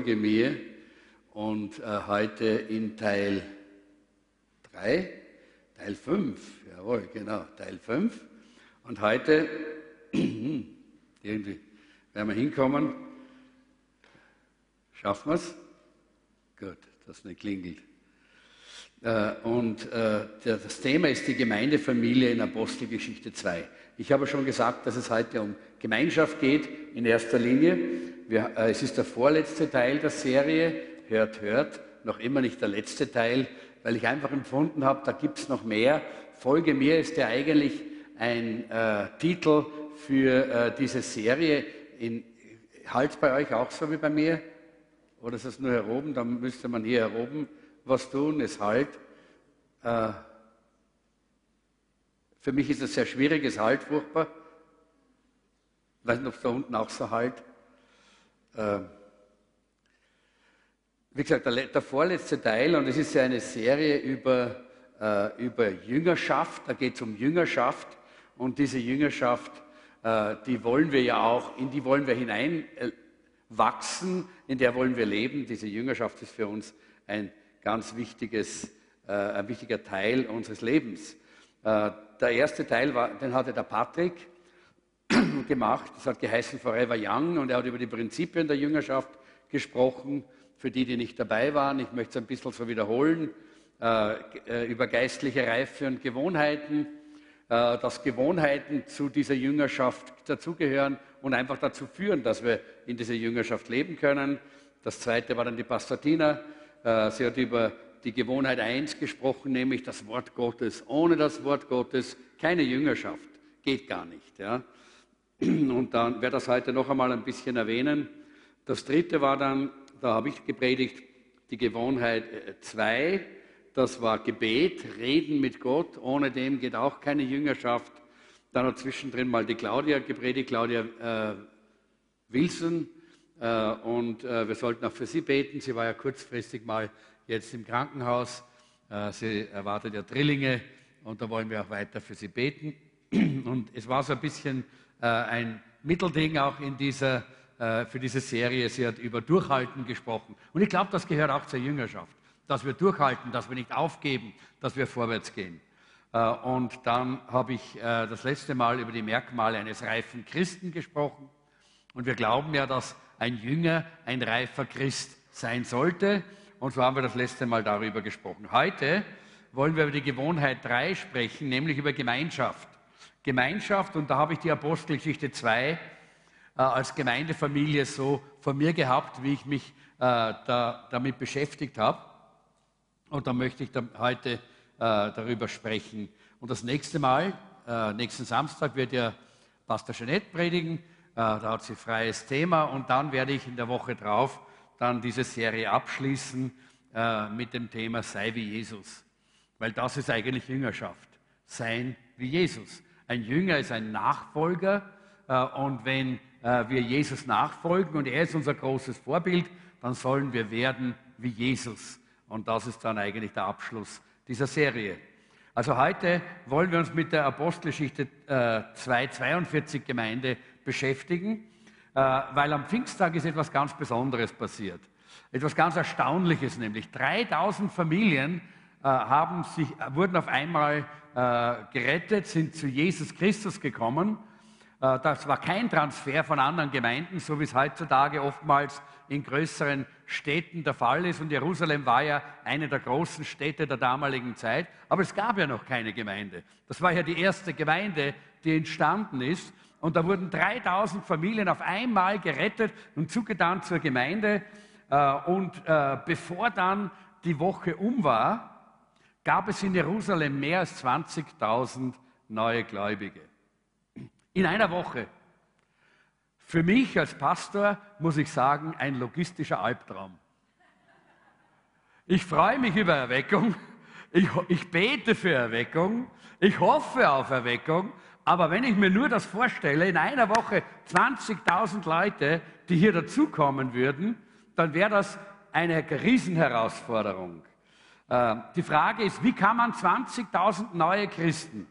Folge mir und äh, heute in Teil 3, Teil 5, jawohl, genau, Teil 5. Und heute, irgendwie werden wir hinkommen, schaffen wir es? Gut, das nicht klingelt. Äh, und äh, das Thema ist die Gemeindefamilie in Apostelgeschichte 2. Ich habe schon gesagt, dass es heute um Gemeinschaft geht in erster Linie. Wir, äh, es ist der vorletzte Teil der Serie. Hört, hört. Noch immer nicht der letzte Teil, weil ich einfach empfunden habe, da gibt es noch mehr. Folge mir ist ja eigentlich ein äh, Titel für äh, diese Serie. Halt bei euch auch so wie bei mir? Oder ist es nur hier oben? Dann müsste man hier oben was tun. Es halt. Äh, für mich ist es sehr schwierig, es halt furchtbar. Ich weiß nicht, ob es da unten auch so halt. Äh, wie gesagt, der, der, vorletzte Teil, und es ist ja eine Serie über, äh, über Jüngerschaft, da geht es um Jüngerschaft, und diese Jüngerschaft, äh, die wollen wir ja auch, in die wollen wir hineinwachsen, in der wollen wir leben. Diese Jüngerschaft ist für uns ein ganz wichtiges, äh, ein wichtiger Teil unseres Lebens. Äh, der erste Teil, war, den hatte der Patrick gemacht. Das hat geheißen Forever Young und er hat über die Prinzipien der Jüngerschaft gesprochen. Für die, die nicht dabei waren, ich möchte es ein bisschen so wiederholen, äh, äh, über geistliche Reife und Gewohnheiten, äh, dass Gewohnheiten zu dieser Jüngerschaft dazugehören und einfach dazu führen, dass wir in dieser Jüngerschaft leben können. Das zweite war dann die Pastatina. Äh, sie hat über die Gewohnheit 1 gesprochen, nämlich das Wort Gottes. Ohne das Wort Gottes keine Jüngerschaft. Geht gar nicht. Ja. Und dann werde das heute noch einmal ein bisschen erwähnen. Das dritte war dann, da habe ich gepredigt, die Gewohnheit 2. Äh, das war Gebet, Reden mit Gott. Ohne dem geht auch keine Jüngerschaft. Dann hat zwischendrin mal die Claudia gepredigt, Claudia äh, Wilson. Äh, und äh, wir sollten auch für sie beten. Sie war ja kurzfristig mal jetzt im Krankenhaus. Äh, sie erwartet ja Drillinge und da wollen wir auch weiter für sie beten. Und es war so ein bisschen äh, ein Mittelding auch in dieser, äh, für diese Serie. Sie hat über Durchhalten gesprochen. Und ich glaube, das gehört auch zur Jüngerschaft, dass wir durchhalten, dass wir nicht aufgeben, dass wir vorwärts gehen. Äh, und dann habe ich das letzte Mal über die Merkmale eines reifen Christen gesprochen. Und wir glauben ja, dass ein Jünger ein reifer Christ sein sollte. Und so haben wir das letzte Mal darüber gesprochen. Heute wollen wir über die Gewohnheit 3 sprechen, nämlich über Gemeinschaft. Gemeinschaft, und da habe ich die Apostelgeschichte 2 äh, als Gemeindefamilie so vor mir gehabt, wie ich mich äh, da, damit beschäftigt habe. Und da möchte ich heute äh, darüber sprechen. Und das nächste Mal, nächsten Samstag, wird ja Pastor Jeanette predigen. Da hat sie freies Thema. Und dann werde ich in der Woche drauf dann diese Serie abschließen mit dem Thema Sei wie Jesus. Weil das ist eigentlich Jüngerschaft. Sein wie Jesus. Ein Jünger ist ein Nachfolger äh, und wenn äh, wir Jesus nachfolgen und er ist unser großes Vorbild, dann sollen wir werden wie Jesus. Und das ist dann eigentlich der Abschluss dieser Serie. Also heute wollen wir uns mit der Apostelgeschichte äh, 242 Gemeinde beschäftigen. Äh, weil am Pfingsttag ist etwas ganz Besonderes passiert. Etwas ganz Erstaunliches, nämlich 3000 Familien äh, haben sich, wurden auf einmal äh, gerettet, sind zu Jesus Christus gekommen. Das war kein Transfer von anderen Gemeinden, so wie es heutzutage oftmals in größeren Städten der Fall ist. Und Jerusalem war ja eine der großen Städte der damaligen Zeit. Aber es gab ja noch keine Gemeinde. Das war ja die erste Gemeinde, die entstanden ist. Und da wurden 3000 Familien auf einmal gerettet und zugetan zur Gemeinde. Äh, und äh, bevor dann die Woche um war, gab es in Jerusalem mehr als 20.000 neue Gläubige. In einer Woche. Für mich als Pastor muss ich sagen, ein logistischer Albtraum. Ich freue mich über Erweckung. Ich, ich bete für Erweckung. Ich hoffe auf Erweckung. Aber wenn ich mir nur das vorstelle, in einer Woche 20.000 Leute, die hier dazukommen würden, dann wäre das eine Riesenherausforderung. Äh, die Frage ist, wie kann man 20.000 neue Christen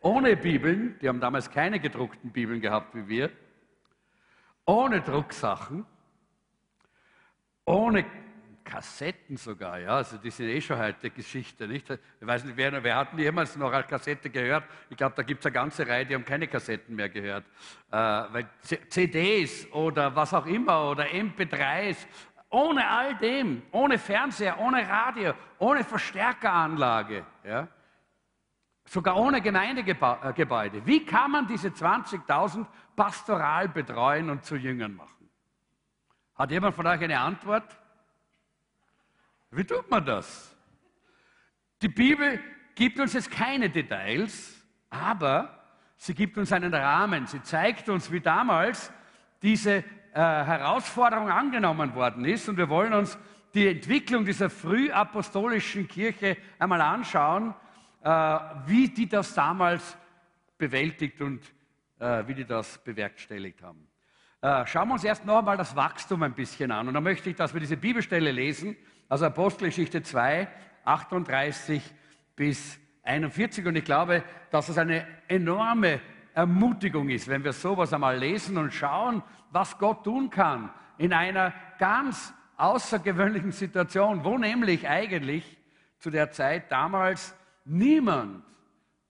ohne Bibeln, die haben damals keine gedruckten Bibeln gehabt wie wir, ohne Drucksachen, ohne Kassetten sogar, ja, also die sind eh schon heute Geschichte, nicht? Ich weiß nicht, wer, wer hat jemals noch eine Kassette gehört? Ich glaube, da gibt es eine ganze Reihe, die haben keine Kassetten mehr gehört. Äh, weil CDs oder was auch immer oder MP3s, ohne all dem, ohne Fernseher, ohne Radio, ohne Verstärkeranlage, ja, sogar ohne Gemeindegebäude. Wie kann man diese 20.000 pastoral betreuen und zu Jüngern machen? Hat jemand von euch eine Antwort? Wie tut man das? Die Bibel gibt uns jetzt keine Details, aber sie gibt uns einen Rahmen. Sie zeigt uns, wie damals diese äh, Herausforderung angenommen worden ist. Und wir wollen uns die Entwicklung dieser frühapostolischen Kirche einmal anschauen, äh, wie die das damals bewältigt und äh, wie die das bewerkstelligt haben. Äh, schauen wir uns erst noch einmal das Wachstum ein bisschen an. Und da möchte ich, dass wir diese Bibelstelle lesen, also Apostelgeschichte 2, 38 bis 41. Und ich glaube, dass es eine enorme Ermutigung ist, wenn wir sowas einmal lesen und schauen, was Gott tun kann in einer ganz außergewöhnlichen Situation, wo nämlich eigentlich zu der Zeit damals niemand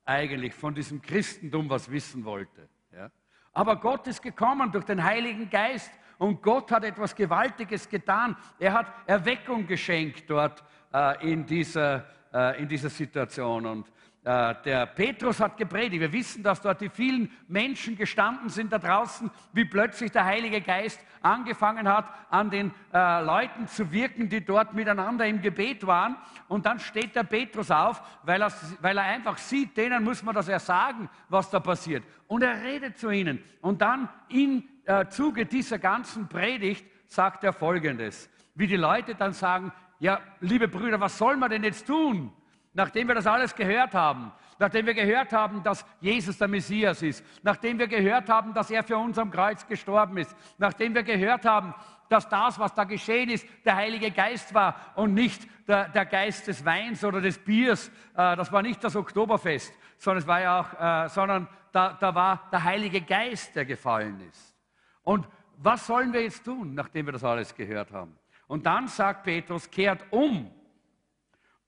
eigentlich von diesem Christentum was wissen wollte. Ja? Aber Gott ist gekommen durch den Heiligen Geist und Gott hat etwas Gewaltiges getan. Er hat Erweckung geschenkt dort äh, in, dieser, äh, in dieser Situation. Und der Petrus hat gepredigt. Wir wissen, dass dort die vielen Menschen gestanden sind da draußen, wie plötzlich der Heilige Geist angefangen hat, an den äh, Leuten zu wirken, die dort miteinander im Gebet waren. Und dann steht der Petrus auf, weil er, weil er einfach sieht, denen muss man das ja sagen, was da passiert. Und er redet zu ihnen. Und dann im äh, Zuge dieser ganzen Predigt sagt er Folgendes. Wie die Leute dann sagen, ja, liebe Brüder, was soll man denn jetzt tun? Nachdem wir das alles gehört haben, nachdem wir gehört haben, dass Jesus der Messias ist, nachdem wir gehört haben, dass er für uns am Kreuz gestorben ist, nachdem wir gehört haben, dass das, was da geschehen ist, der Heilige Geist war und nicht der, der Geist des Weins oder des Biers. Äh, das war nicht das Oktoberfest, sondern es war ja auch, äh, sondern da, da war der Heilige Geist, der gefallen ist. Und was sollen wir jetzt tun, nachdem wir das alles gehört haben? Und dann sagt Petrus, kehrt um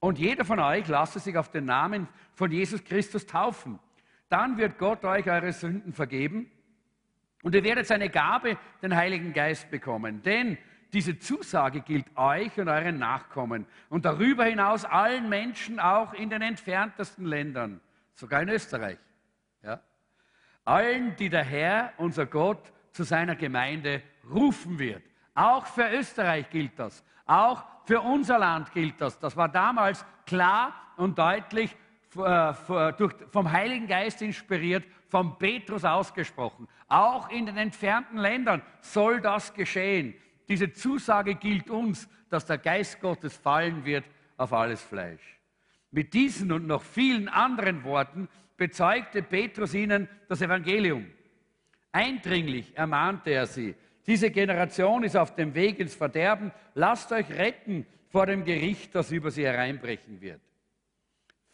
und jeder von euch lasse sich auf den Namen von Jesus Christus taufen. Dann wird Gott euch eure Sünden vergeben und ihr werdet seine Gabe, den Heiligen Geist, bekommen. Denn diese Zusage gilt euch und euren Nachkommen und darüber hinaus allen Menschen, auch in den entferntesten Ländern, sogar in Österreich. Ja? Allen, die der Herr, unser Gott, zu seiner Gemeinde rufen wird. Auch für Österreich gilt das. Auch für unser Land gilt das. Das war damals klar und deutlich äh, vom Heiligen Geist inspiriert, vom Petrus ausgesprochen. Auch in den entfernten Ländern soll das geschehen. Diese Zusage gilt uns, dass der Geist Gottes fallen wird auf alles Fleisch. Mit diesen und noch vielen anderen Worten bezeugte Petrus ihnen das Evangelium. Eindringlich ermahnte er sie, diese Generation ist auf dem Weg ins Verderben. Lasst euch retten vor dem Gericht, das über sie hereinbrechen wird.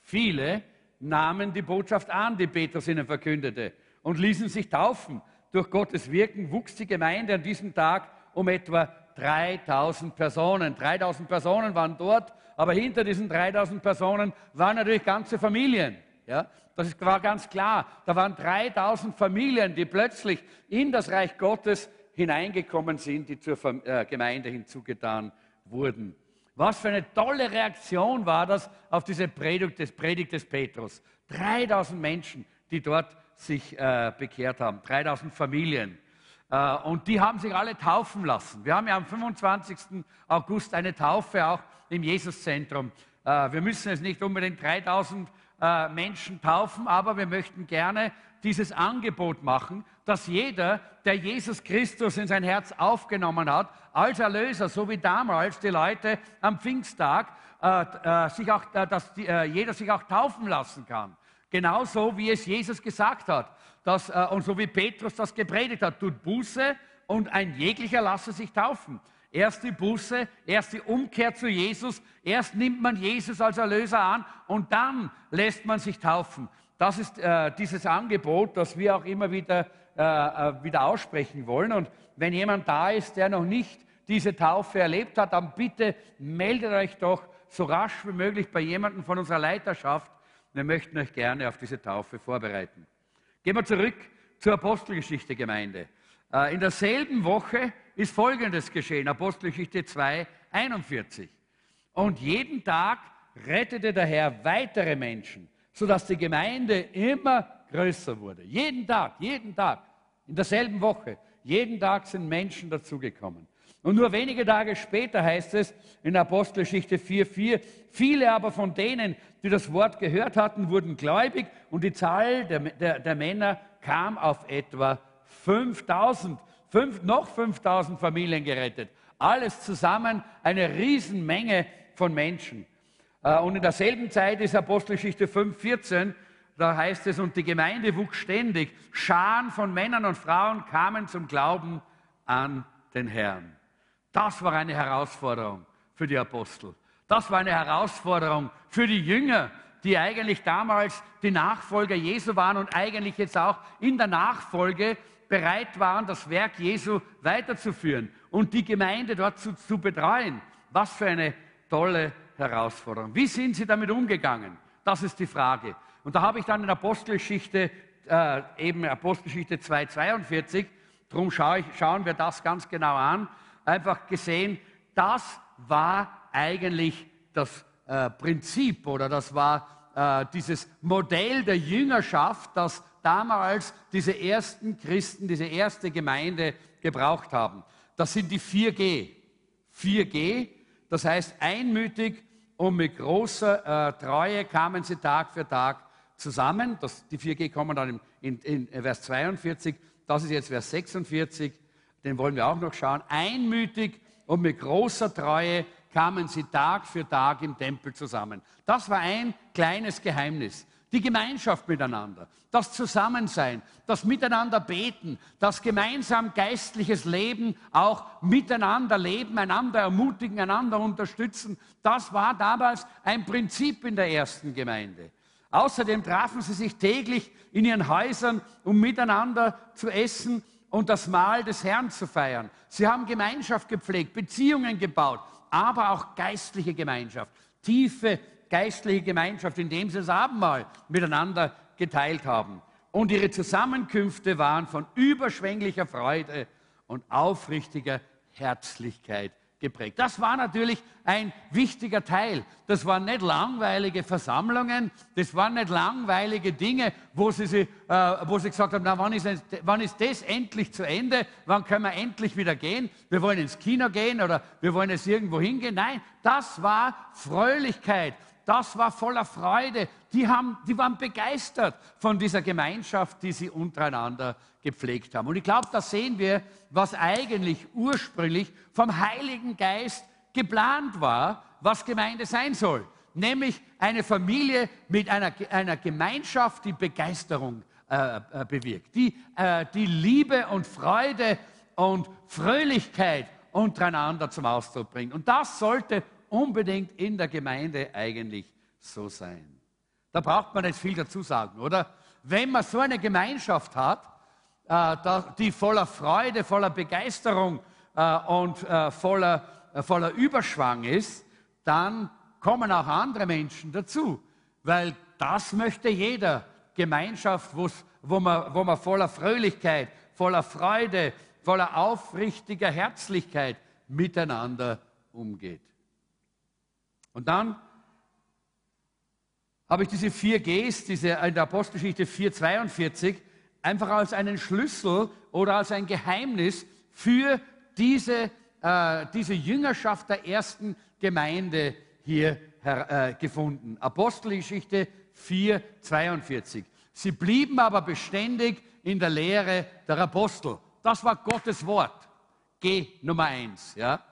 Viele nahmen die Botschaft an, die Petrus ihnen verkündete, und ließen sich taufen. Durch Gottes Wirken wuchs die Gemeinde an diesem Tag um etwa 3000 Personen. 3000 Personen waren dort, aber hinter diesen 3000 Personen waren natürlich ganze Familien. Ja, das war ganz klar. Da waren 3000 Familien, die plötzlich in das Reich Gottes hineingekommen sind, die zur äh, Gemeinde hinzugetan wurden. Was für eine tolle Reaktion war das auf diese Predigt des, Predigt des Petrus. 3000 Menschen, die dort sich äh, bekehrt haben, 3000 Familien. Äh, und die haben sich alle taufen lassen. Wir haben ja am 25. August eine Taufe auch im Jesuszentrum. Äh, wir müssen es nicht unbedingt 3000 äh, Menschen taufen, aber wir möchten gerne dieses Angebot machen, dass jeder, der Jesus Christus in sein Herz aufgenommen hat, als Erlöser, so wie damals die Leute am Pfingsttag, äh, äh, sich auch, äh, dass die, äh, jeder sich auch taufen lassen kann. Genauso wie es Jesus gesagt hat dass, äh, und so wie Petrus das gepredigt hat, tut Buße und ein jeglicher lasse sich taufen. Erst die Buße, erst die Umkehr zu Jesus, erst nimmt man Jesus als Erlöser an und dann lässt man sich taufen. Das ist äh, dieses Angebot, das wir auch immer wieder, wieder aussprechen wollen. Und wenn jemand da ist, der noch nicht diese Taufe erlebt hat, dann bitte meldet euch doch so rasch wie möglich bei jemandem von unserer Leiterschaft. Wir möchten euch gerne auf diese Taufe vorbereiten. Gehen wir zurück zur Apostelgeschichte Gemeinde. Äh, in derselben Woche ist Folgendes geschehen, Apostelgeschichte 2, 41. Und jeden Tag rettete der Herr weitere Menschen, sodass die Gemeinde immer größer wurde. Jeden Tag, jeden Tag, in derselben Woche, jeden Tag sind Menschen dazugekommen. Und nur wenige Tage später heißt es in Apostelgeschichte 4,4, viele aber von denen, die das Wort gehört hatten, wurden gläubig und die Zahl der, der, der Männer kam auf etwa 5000, fünf, noch 5000 Familien gerettet. Alles zusammen eine Riesenmenge von Menschen. Äh, und in derselben Zeit ist Apostelgeschichte 5,14, da heißt es, und die Gemeinde wuchs ständig. Scharen von Männern und Frauen kamen zum Glauben an den Herrn. Das war eine Herausforderung für die Apostel. Das war eine Herausforderung für die Jünger, die eigentlich damals die Nachfolger Jesu waren und eigentlich jetzt auch in der Nachfolge bereit waren, das Werk Jesu weiterzuführen und die Gemeinde dort zu, zu betreuen. Was für eine tolle Herausforderung. Wie sind sie damit umgegangen? Das ist die Frage. Und da habe ich dann in Apostelgeschichte, äh, eben Apostelgeschichte 2,42, darum schaue schauen wir das ganz genau an, einfach gesehen, das war eigentlich das äh, Prinzip oder das war äh, dieses Modell der Jüngerschaft, das damals diese ersten Christen, diese erste Gemeinde gebraucht haben. Das sind die 4G. 4G, das heißt einmütig und mit großer äh, Treue kamen sie Tag für Tag zusammen. Das, die 4G kommen dann in, in, in Vers 42, das ist jetzt Vers 46 den wollen wir auch noch schauen. Einmütig und mit großer Treue kamen sie Tag für Tag im Tempel zusammen. Das war ein kleines Geheimnis. Die Gemeinschaft miteinander, das Zusammensein, das Miteinander beten, das gemeinsam geistliches Leben auch miteinander leben, einander ermutigen, einander unterstützen, das war damals ein Prinzip in der ersten Gemeinde. Außerdem trafen sie sich täglich in ihren Häusern, um miteinander zu essen und das Mahl des Herrn zu feiern. Sie haben Gemeinschaft gepflegt, Beziehungen gebaut, aber auch geistliche Gemeinschaft, tiefe geistliche Gemeinschaft, indem sie das Abendmahl miteinander geteilt haben. Und ihre Zusammenkünfte waren von überschwänglicher Freude und aufrichtiger Herzlichkeit geprägt. Das war natürlich ein wichtiger Teil. Das waren nicht langweilige Versammlungen, das waren nicht langweilige Dinge, wo sie, äh, wo sie gesagt haben, na, wann ist, wann ist das endlich zu Ende? Wann können wir endlich wieder gehen? Wir wollen ins Kino gehen oder wir wollen jetzt irgendwo hingehen. Nein, das war Fröhlichkeit das war voller Freude. Die, haben, die waren begeistert von dieser Gemeinschaft, die sie untereinander gepflegt haben. Und ich glaube, da sehen wir, was eigentlich ursprünglich vom Heiligen Geist geplant war, was Gemeinde sein soll. Nämlich eine Familie mit einer, einer Gemeinschaft, die Begeisterung äh, äh, bewirkt, die, äh, die Liebe und Freude und Fröhlichkeit untereinander zum Ausdruck bringt. Und das sollte unbedingt in der Gemeinde eigentlich so sein. Da braucht man nicht viel dazu sagen, oder? Wenn man so eine Gemeinschaft hat, äh, die voller Freude, voller Begeisterung äh, und äh, voller, voller Überschwang ist, dann kommen auch andere Menschen dazu, weil das möchte jeder. Gemeinschaft, wo man, wo man voller Fröhlichkeit, voller Freude, voller aufrichtiger Herzlichkeit miteinander umgeht. Und dann habe ich diese vier Gs, diese in der Apostelgeschichte 442, einfach als einen Schlüssel oder als ein Geheimnis für diese, äh, diese Jüngerschaft der ersten Gemeinde hier äh, gefunden. Apostelgeschichte 442. Sie blieben aber beständig in der Lehre der Apostel. Das war Gottes Wort. G Nummer eins. Ja?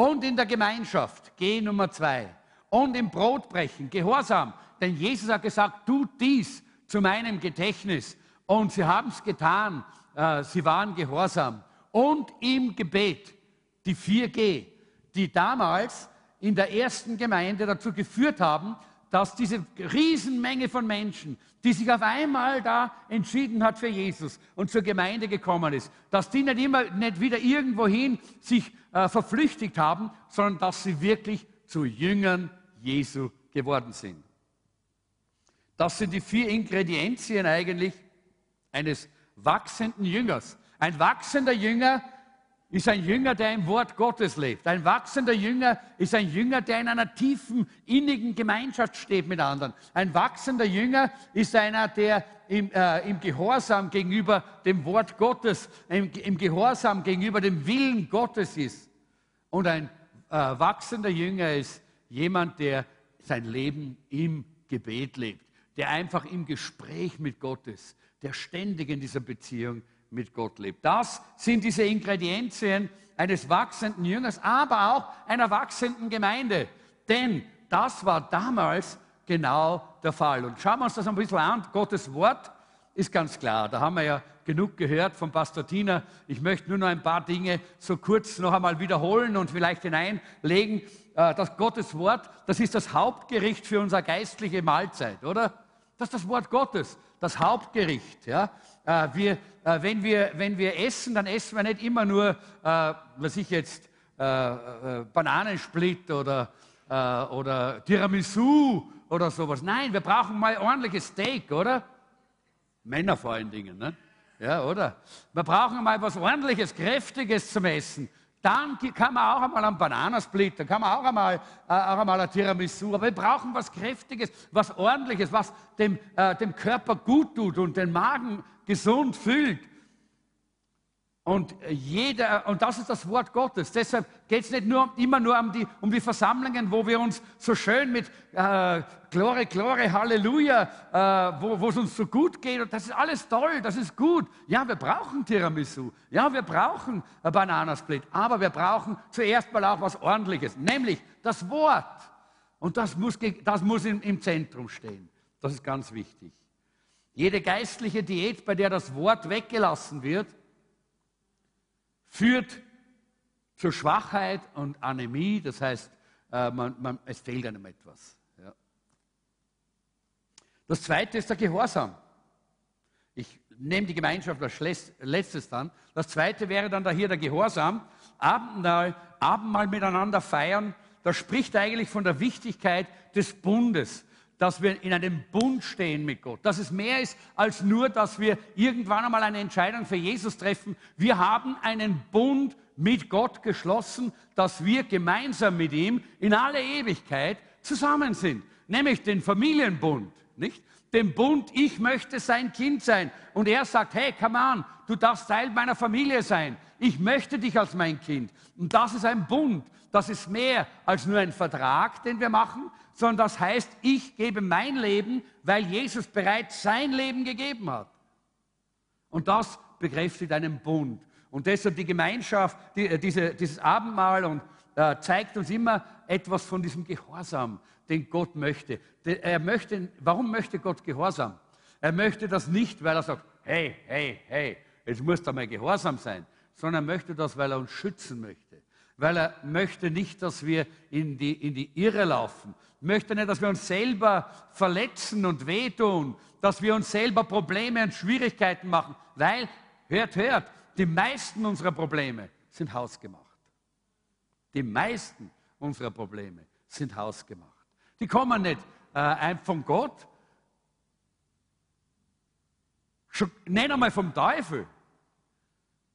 Und in der Gemeinschaft, G Nummer zwei. Und im Brotbrechen, Gehorsam. Denn Jesus hat gesagt, tut dies zu meinem Gedächtnis. Und sie haben es getan. Äh, sie waren gehorsam. Und im Gebet, die 4G, die damals in der ersten Gemeinde dazu geführt haben, dass diese Riesenmenge von Menschen, die sich auf einmal da entschieden hat für Jesus und zur Gemeinde gekommen ist, dass die nicht immer nicht wieder irgendwohin sich äh, verflüchtigt haben, sondern dass sie wirklich zu Jüngern Jesu geworden sind. Das sind die vier Ingredienzien eigentlich eines wachsenden Jüngers. Ein wachsender Jünger ist ein Jünger, der im Wort Gottes lebt. Ein wachsender Jünger ist ein Jünger, der in einer tiefen, innigen Gemeinschaft steht mit anderen. Ein wachsender Jünger ist einer, der im, äh, im Gehorsam gegenüber dem Wort Gottes, im, im, Gehorsam gegenüber dem Willen Gottes ist. Und ein äh, wachsender Jünger ist jemand, der sein Leben im Gebet lebt, der einfach im Gespräch mit Gott ist, der ständig in dieser Beziehung mit Gott lebt. Das sind diese Ingredienzien eines wachsenden Jüngers, aber auch einer wachsenden Gemeinde. Denn das war damals genau der Fall. Und schauen wir uns das ein bisschen an. Gottes Wort ist ganz klar. Da haben wir ja genug gehört von Pastor Tina. Ich möchte nur noch ein paar Dinge so kurz noch einmal wiederholen und vielleicht hineinlegen. Äh, das Gottes Wort, das ist das Hauptgericht für unsere geistliche Mahlzeit, oder? Das ist das Wort Gottes, das Hauptgericht. Ja? Äh, wir, äh, wenn, wir, wenn wir essen, dann essen wir nicht immer nur, äh, was ich jetzt, Bananensplit oder, oder Tiramisu oder sowas. Nein, wir brauchen mal ordentliches Steak, oder? Männer vor allen Dingen, ne? Ja, oder? Wir brauchen mal was ordentliches, kräftiges zum Essen. Dann kann man auch einmal einen Bananasplit, dann kann man auch einmal, äh, auch einmal ein Tiramisu. Aber wir brauchen was Kräftiges, was Ordentliches, was dem, äh, dem Körper gut tut und den Magen gesund füllt. Und, jeder, und das ist das Wort Gottes. Deshalb geht es nicht nur, immer nur um die, um die Versammlungen, wo wir uns so schön mit äh, Glore, Glore, Halleluja, äh, wo es uns so gut geht. Und das ist alles toll, das ist gut. Ja, wir brauchen Tiramisu. Ja, wir brauchen Bananasplit. Aber wir brauchen zuerst mal auch was Ordentliches, nämlich das Wort. Und das muss, das muss im, im Zentrum stehen. Das ist ganz wichtig. Jede geistliche Diät, bei der das Wort weggelassen wird, führt zur Schwachheit und Anämie. Das heißt, äh, man, man, es fehlt einem etwas. Ja. Das zweite ist der Gehorsam. Ich nehme die Gemeinschaft als letztes dann. Das zweite wäre dann da hier der Gehorsam. Abendmahl, Abendmahl miteinander feiern, das spricht eigentlich von der Wichtigkeit des Bundes dass wir in einem Bund stehen mit Gott. Dass es mehr ist als nur, dass wir irgendwann einmal eine Entscheidung für Jesus treffen. Wir haben einen Bund mit Gott geschlossen, dass wir gemeinsam mit ihm in alle Ewigkeit zusammen sind. Nämlich den Familienbund, nicht? Den Bund, ich möchte sein Kind sein. Und er sagt, hey, come on, du darfst Teil meiner Familie sein. Ich möchte dich als mein Kind. Und das ist ein Bund. Das ist mehr als nur ein Vertrag, den wir machen, sondern das heißt, ich gebe mein Leben, weil Jesus bereits sein Leben gegeben hat. Und das bekräftigt einen Bund. Und deshalb die Gemeinschaft, die, äh, diese, dieses Abendmahl und, äh, zeigt uns immer etwas von diesem Gehorsam, den Gott möchte. Er möchte. Warum möchte Gott Gehorsam? Er möchte das nicht, weil er sagt, hey, hey, hey, jetzt muss da mal Gehorsam sein, sondern er möchte das, weil er uns schützen möchte. Weil er möchte nicht, dass wir in die, in die Irre laufen, möchte nicht, dass wir uns selber verletzen und wehtun, dass wir uns selber Probleme und Schwierigkeiten machen, weil, hört, hört, die meisten unserer Probleme sind hausgemacht. Die meisten unserer Probleme sind hausgemacht. Die kommen nicht äh, von Gott, nicht einmal vom Teufel.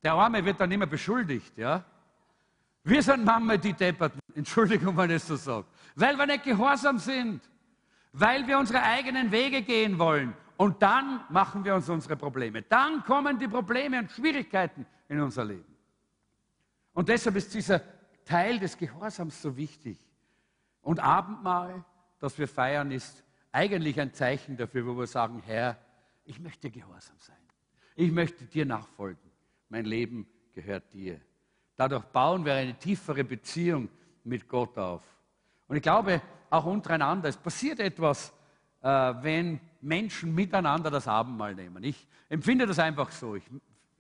Der Arme wird dann immer beschuldigt, ja. Wir sind Mama die Depperten, Entschuldigung, wenn ich es so sage weil wir nicht gehorsam sind, weil wir unsere eigenen Wege gehen wollen. Und dann machen wir uns unsere Probleme. Dann kommen die Probleme und Schwierigkeiten in unser Leben. Und deshalb ist dieser Teil des Gehorsams so wichtig. Und Abendmahl, das wir feiern, ist eigentlich ein Zeichen dafür, wo wir sagen, Herr, ich möchte gehorsam sein. Ich möchte dir nachfolgen. Mein Leben gehört dir. Dadurch bauen wir eine tiefere Beziehung mit Gott auf. Und ich glaube, auch untereinander, es passiert etwas, äh, wenn Menschen miteinander das Abendmahl nehmen. Ich empfinde das einfach so. Ich,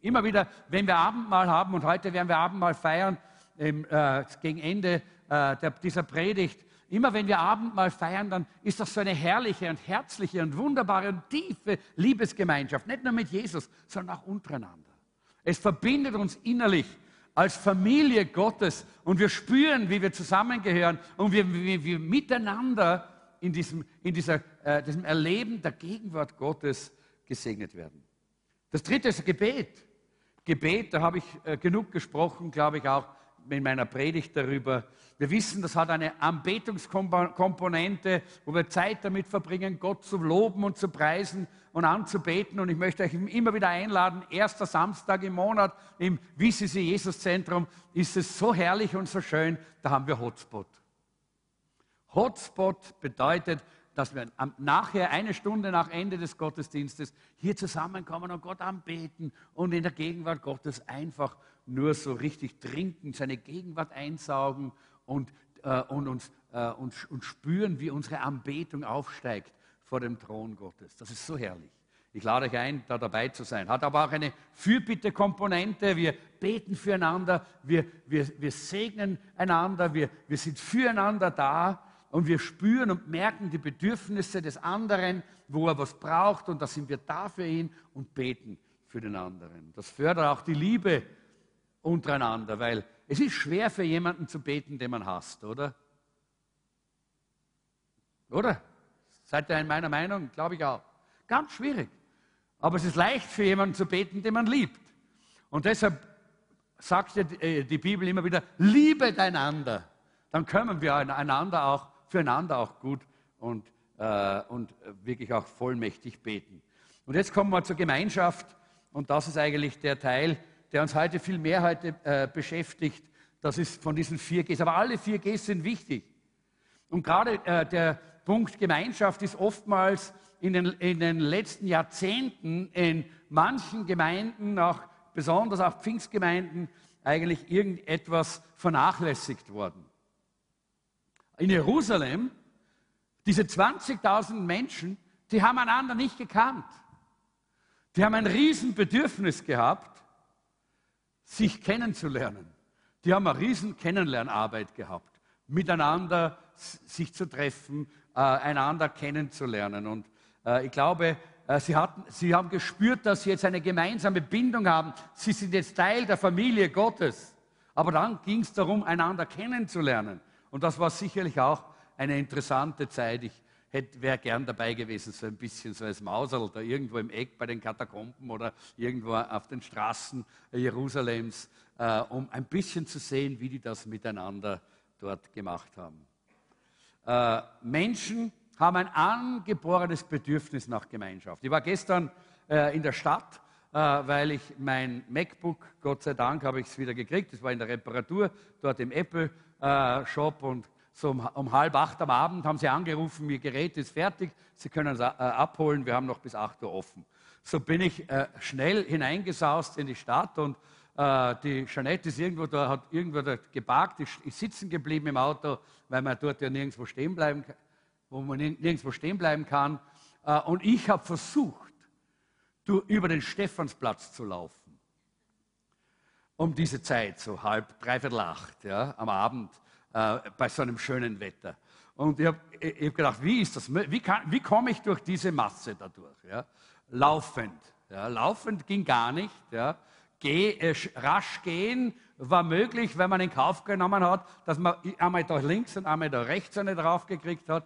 immer wieder, wenn wir Abendmahl haben, und heute werden wir Abendmahl feiern, im, äh, gegen Ende äh, der, dieser Predigt, immer wenn wir Abendmahl feiern, dann ist das so eine herrliche und herzliche und wunderbare und tiefe Liebesgemeinschaft. Nicht nur mit Jesus, sondern auch untereinander. Es verbindet uns innerlich als Familie Gottes und wir spüren, wie wir zusammengehören und wie, wie, wie miteinander in diesem, in dieser, äh, diesem Erleben der Gegenwart Gottes gesegnet werden. Das dritte ist Gebet. Gebet, da habe ich äh, genug gesprochen, glaube ich auch in meiner Predigt darüber. Wir wissen, das hat eine Anbetungskomponente, wo wir Zeit damit verbringen, Gott zu loben und zu preisen und anzubeten. Und ich möchte euch immer wieder einladen, erster Samstag im Monat im WCC Jesus Zentrum ist es so herrlich und so schön, da haben wir Hotspot. Hotspot bedeutet, dass wir nachher, eine Stunde nach Ende des Gottesdienstes, hier zusammenkommen und Gott anbeten und in der Gegenwart Gottes einfach nur so richtig trinken, seine Gegenwart einsaugen und, äh, und, uns, äh, und, und spüren, wie unsere Anbetung aufsteigt vor dem Thron Gottes. Das ist so herrlich. Ich lade euch ein, da dabei zu sein. Hat aber auch eine Fürbitte-Komponente. Wir beten füreinander, wir, wir, wir segnen einander, wir, wir sind füreinander da und wir spüren und merken die Bedürfnisse des anderen, wo er was braucht und da sind wir da für ihn und beten für den anderen. Das fördert auch die Liebe untereinander, weil es ist schwer für jemanden zu beten, den man hasst, oder? Oder? Seid ihr in meiner Meinung? Glaube ich auch. Ganz schwierig. Aber es ist leicht für jemanden zu beten, den man liebt. Und deshalb sagt äh, die Bibel immer wieder, liebet einander. Dann können wir einander auch füreinander auch gut und, äh, und wirklich auch vollmächtig beten. Und jetzt kommen wir zur Gemeinschaft und das ist eigentlich der Teil, der uns heute viel mehr heute äh, beschäftigt. Das ist von diesen vier Gs. Aber alle vier Gs sind wichtig. Und gerade äh, der Punkt Gemeinschaft ist oftmals in den, in den letzten Jahrzehnten in manchen Gemeinden, auch besonders auch Pfingstgemeinden, eigentlich irgendetwas vernachlässigt worden in Jerusalem, diese 20.000 Menschen, die haben einander nicht gekannt. Die haben ein Riesenbedürfnis gehabt, sich kennenzulernen. Die haben eine riesen Kennenlernarbeit gehabt, miteinander sich zu treffen, äh, einander kennenzulernen. Und äh, ich glaube, äh, sie, hatten, sie haben gespürt, dass sie jetzt eine gemeinsame Bindung haben. Sie sind jetzt Teil der Familie Gottes. Aber dann ging es darum, einander kennenzulernen. Und das war sicherlich auch eine interessante Zeit. Ich wäre gern dabei gewesen, so ein bisschen so als Mauserl da irgendwo im Eck bei den Katakomben oder irgendwo auf den Straßen Jerusalems, äh, um ein bisschen zu sehen, wie die das miteinander dort gemacht haben. Äh, Menschen haben ein angeborenes Bedürfnis nach Gemeinschaft. Ich war gestern äh, in der Stadt, äh, weil ich mein MacBook, Gott sei Dank, habe ich es wieder gekriegt. Es war in der Reparatur dort im Apple äh, Shop und so um, um, halb acht am Abend haben sie angerufen, ihr Gerät ist fertig, Sie können es äh, abholen, wir haben noch bis acht Uhr offen. So bin ich äh, schnell hineingesaust in die Stadt und äh, die Jeanette ist irgendwo da, hat irgendwo da geparkt, ist, ist, sitzen geblieben im Auto, weil man dort ja nirgendwo stehen bleiben, wo man nirgendwo stehen bleiben kann. Äh, und ich habe versucht, über den Stephansplatz zu laufen um diese Zeit, so halb, dreiviertel acht, ja, am Abend, äh, bei so einem schönen Wetter. Und ich habe hab gedacht, wie ist das, wie, wie komme ich durch diese Masse dadurch? Ja? Laufend. Ja? Laufend ging gar nicht. Ja? Geh, äh, rasch gehen war möglich, wenn man in Kauf genommen hat, dass man einmal da links und einmal da rechts eine draufgekriegt hat.